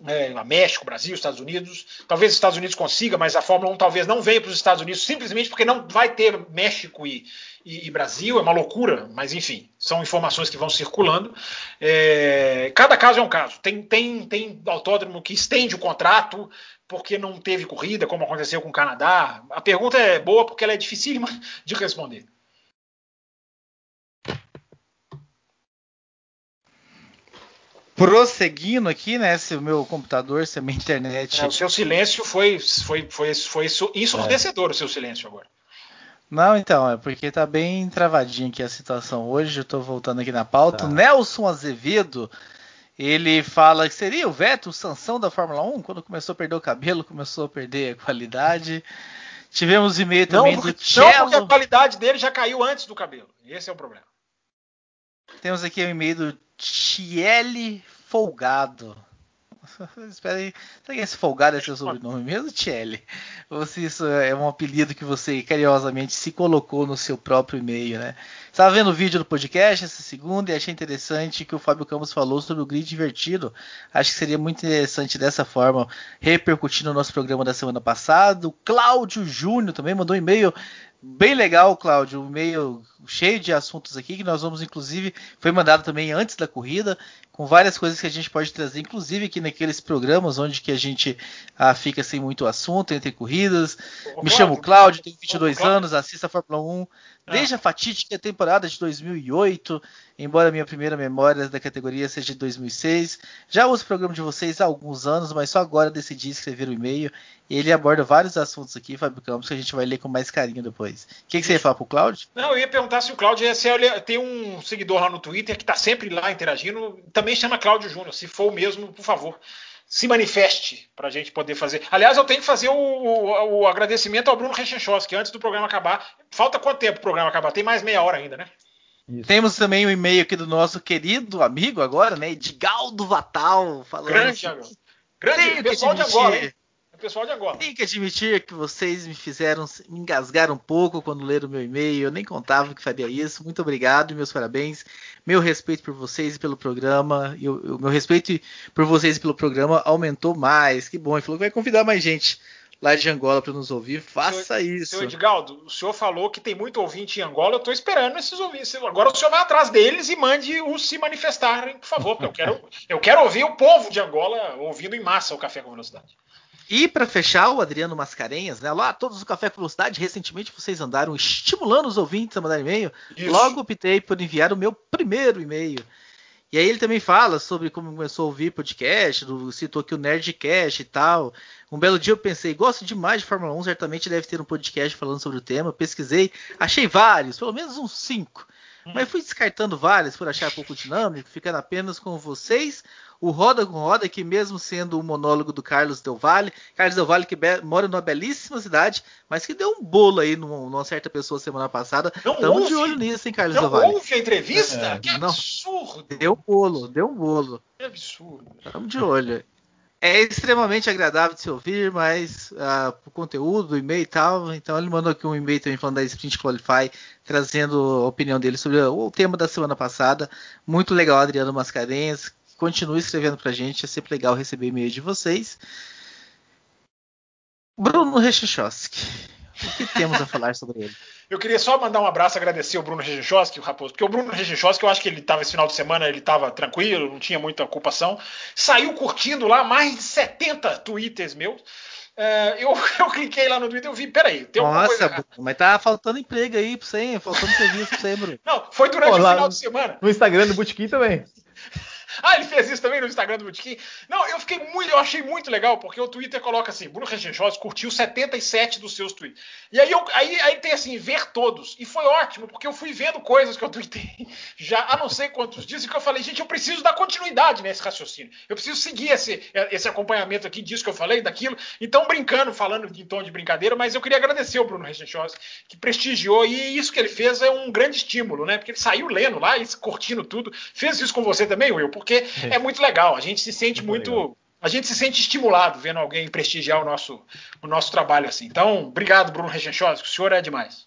É, México, Brasil, Estados Unidos. Talvez os Estados Unidos consiga, mas a Fórmula 1 talvez não venha para os Estados Unidos simplesmente porque não vai ter México e, e, e, Brasil, é uma loucura, mas enfim, são informações que vão circulando. É, cada caso é um caso. Tem, tem, tem autódromo que estende o contrato porque não teve corrida, como aconteceu com o Canadá. A pergunta é boa porque ela é dificílima de responder. Prosseguindo aqui, né? Se o meu computador, se a minha internet. É, o seu silêncio foi, foi, foi, foi ensurdecedor, é. o seu silêncio agora. Não, então, é porque tá bem travadinho aqui a situação hoje. Eu tô voltando aqui na pauta. Tá. Nelson Azevedo, ele fala que seria o Veto, o Sansão da Fórmula 1, quando começou a perder o cabelo, começou a perder a qualidade. Tivemos e-mail também não, do Cello. Não, porque a qualidade dele já caiu antes do cabelo. Esse é o problema. Temos aqui o e-mail do Tiele Folgado. Espera aí. Será que esse folgado é seu sobrenome mesmo, Tiele? Ou se isso é um apelido que você carinhosamente se colocou no seu próprio e-mail, né? Estava vendo o vídeo do podcast essa segunda e achei interessante que o Fábio Campos falou sobre o grid invertido. Acho que seria muito interessante dessa forma repercutir no nosso programa da semana passada. O Cláudio Júnior também mandou um e-mail bem legal, Cláudio, e-mail cheio de assuntos aqui que nós vamos inclusive foi mandado também antes da corrida com várias coisas que a gente pode trazer, inclusive aqui naqueles programas onde que a gente ah, fica sem muito assunto entre corridas. Ô, Me chamo Cláudio, tenho 22 ô, anos, assisto a Fórmula 1 ah. Desde a fatídica temporada de 2008, embora a minha primeira memória da categoria seja de 2006. Já uso o programa de vocês há alguns anos, mas só agora decidi escrever o um e-mail. E ele aborda vários assuntos aqui, Fábio Campos, que a gente vai ler com mais carinho depois. O que, que você ia falar pro Cláudio? Não, eu ia perguntar se o Cláudio ser, tem um seguidor lá no Twitter que está sempre lá interagindo, também também chama Cláudio Júnior. Se for o mesmo, por favor, se manifeste para a gente poder fazer. Aliás, eu tenho que fazer o, o, o agradecimento ao Bruno Rechenchowski antes do programa acabar. Falta quanto tempo o programa acabar? Tem mais meia hora ainda, né? Isso. Temos também o um e-mail aqui do nosso querido amigo agora, né? Edgaldo Vatal. Falando grande, assim, grande pessoal de agora, hein? Pessoal de agora. Tenho que admitir que vocês me fizeram me engasgar um pouco quando leram o meu e-mail. Eu nem contava que faria isso. Muito obrigado e meus parabéns. Meu respeito por vocês e pelo programa. E o, meu respeito por vocês e pelo programa aumentou mais. Que bom. Ele falou que vai convidar mais gente lá de Angola para nos ouvir, faça senhor, isso. Senhor Edgaldo, o senhor falou que tem muito ouvinte em Angola, eu estou esperando esses ouvintes. Agora o senhor vai atrás deles e mande os se manifestarem, por favor, porque eu quero, eu quero ouvir o povo de Angola ouvindo em massa o Café com Velocidade. E para fechar, o Adriano Mascarenhas, né? Lá, todos o Café com Velocidade, recentemente vocês andaram estimulando os ouvintes a mandar e-mail. Logo optei por enviar o meu primeiro e-mail. E aí ele também fala sobre como começou a ouvir podcast, do, citou aqui o Nerdcast e tal. Um belo dia eu pensei, gosto demais de Fórmula 1, certamente deve ter um podcast falando sobre o tema. Pesquisei, achei vários, pelo menos uns cinco. Hum. Mas fui descartando vários por achar pouco dinâmico, ficando apenas com vocês, o Roda com Roda, que mesmo sendo o monólogo do Carlos Del Valle, Carlos Del Valle que mora numa belíssima cidade, mas que deu um bolo aí numa, certa pessoa semana passada. Estamos de olho nisso, hein, Carlos não Del Valle. Não ouve a entrevista? É, que absurdo! Não, deu um bolo, deu um bolo. Que absurdo. Estamos de olho. É extremamente agradável de se ouvir, mas uh, o conteúdo, o e-mail e tal. Então ele mandou aqui um e-mail também falando da Sprint Qualify, trazendo a opinião dele sobre o tema da semana passada. Muito legal, Adriano Mascarenhas. Continue escrevendo pra gente, é sempre legal receber e-mail de vocês. Bruno Rechichowski, o que temos a falar sobre ele? Eu queria só mandar um abraço, agradecer o Bruno Rechichowski, o Raposo, porque o Bruno Rechichowski, eu acho que ele estava esse final de semana, ele estava tranquilo, não tinha muita ocupação, saiu curtindo lá mais de 70 twitters meus. Uh, eu, eu, cliquei lá no Twitter e vi, peraí, tem alguma Nossa, coisa... mas tá faltando emprego aí pra você, hein? Faltando serviço pra você, Bruno. Não, foi durante Pô, o final de semana. No Instagram do Botequim também. Ah, ele fez isso também no Instagram do Botequim? Não, eu fiquei muito, eu achei muito legal, porque o Twitter coloca assim, Bruno Regenchosa curtiu 77 dos seus tweets. E aí, eu, aí, aí tem assim, ver todos. E foi ótimo, porque eu fui vendo coisas que eu tuitei já há não sei quantos dias, e que eu falei, gente, eu preciso dar continuidade nesse raciocínio. Eu preciso seguir esse, esse acompanhamento aqui disso que eu falei, daquilo. Então, brincando, falando em tom de brincadeira, mas eu queria agradecer o Bruno Regenchosa, que prestigiou, e isso que ele fez é um grande estímulo, né? Porque ele saiu lendo lá e curtindo tudo. Fez isso com você também, Will? Porque é, é muito legal. A gente se sente muito. muito a gente se sente estimulado vendo alguém prestigiar o nosso, o nosso trabalho assim. Então, obrigado, Bruno Regenchosa, o senhor é demais.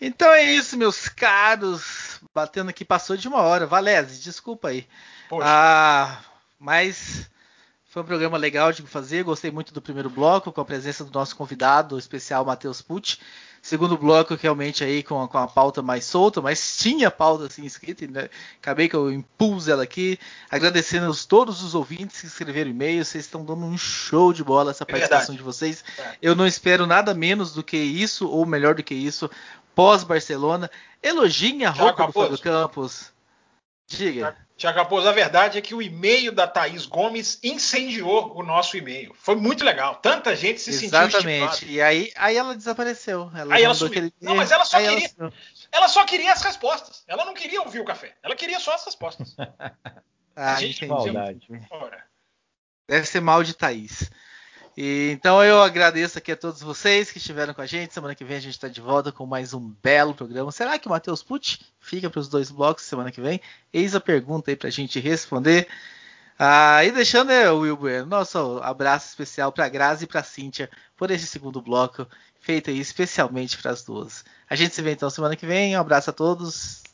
Então é isso, meus caros. Batendo aqui, passou de uma hora. Valese, desculpa aí. Poxa. Ah, mas foi um programa legal de fazer. Gostei muito do primeiro bloco, com a presença do nosso convidado especial, Matheus Pucci. Segundo bloco, realmente aí com a, com a pauta mais solta, mas tinha pauta assim escrita, né? acabei que eu impus ela aqui. Agradecendo a todos os ouvintes que escreveram e-mail, vocês estão dando um show de bola essa é participação é de vocês. É. Eu não espero nada menos do que isso, ou melhor do que isso, pós-Barcelona. Elogiem a roupa do Fábio Campos. Diga. Tiago Raposo, a verdade é que o e-mail da Thaís Gomes incendiou o nosso e-mail. Foi muito legal. Tanta gente se Exatamente. sentiu Exatamente. E aí, aí ela desapareceu. Ela aí ela sumiu. Aquele... Não, mas ela só queria. Ela... ela... só queria as respostas. Ela não queria ouvir o café. Ela queria só as respostas. ah, a gente entendi. Deve ser mal de Thaís. E, então eu agradeço aqui a todos vocês que estiveram com a gente. Semana que vem a gente está de volta com mais um belo programa. Será que o Matheus Pucci fica para os dois blocos semana que vem? Eis a pergunta aí para a gente responder. Ah, e deixando, né, Will Bueno, nosso abraço especial para a Grazi e para a Cíntia por esse segundo bloco, feito aí especialmente para as duas. A gente se vê então semana que vem. Um abraço a todos.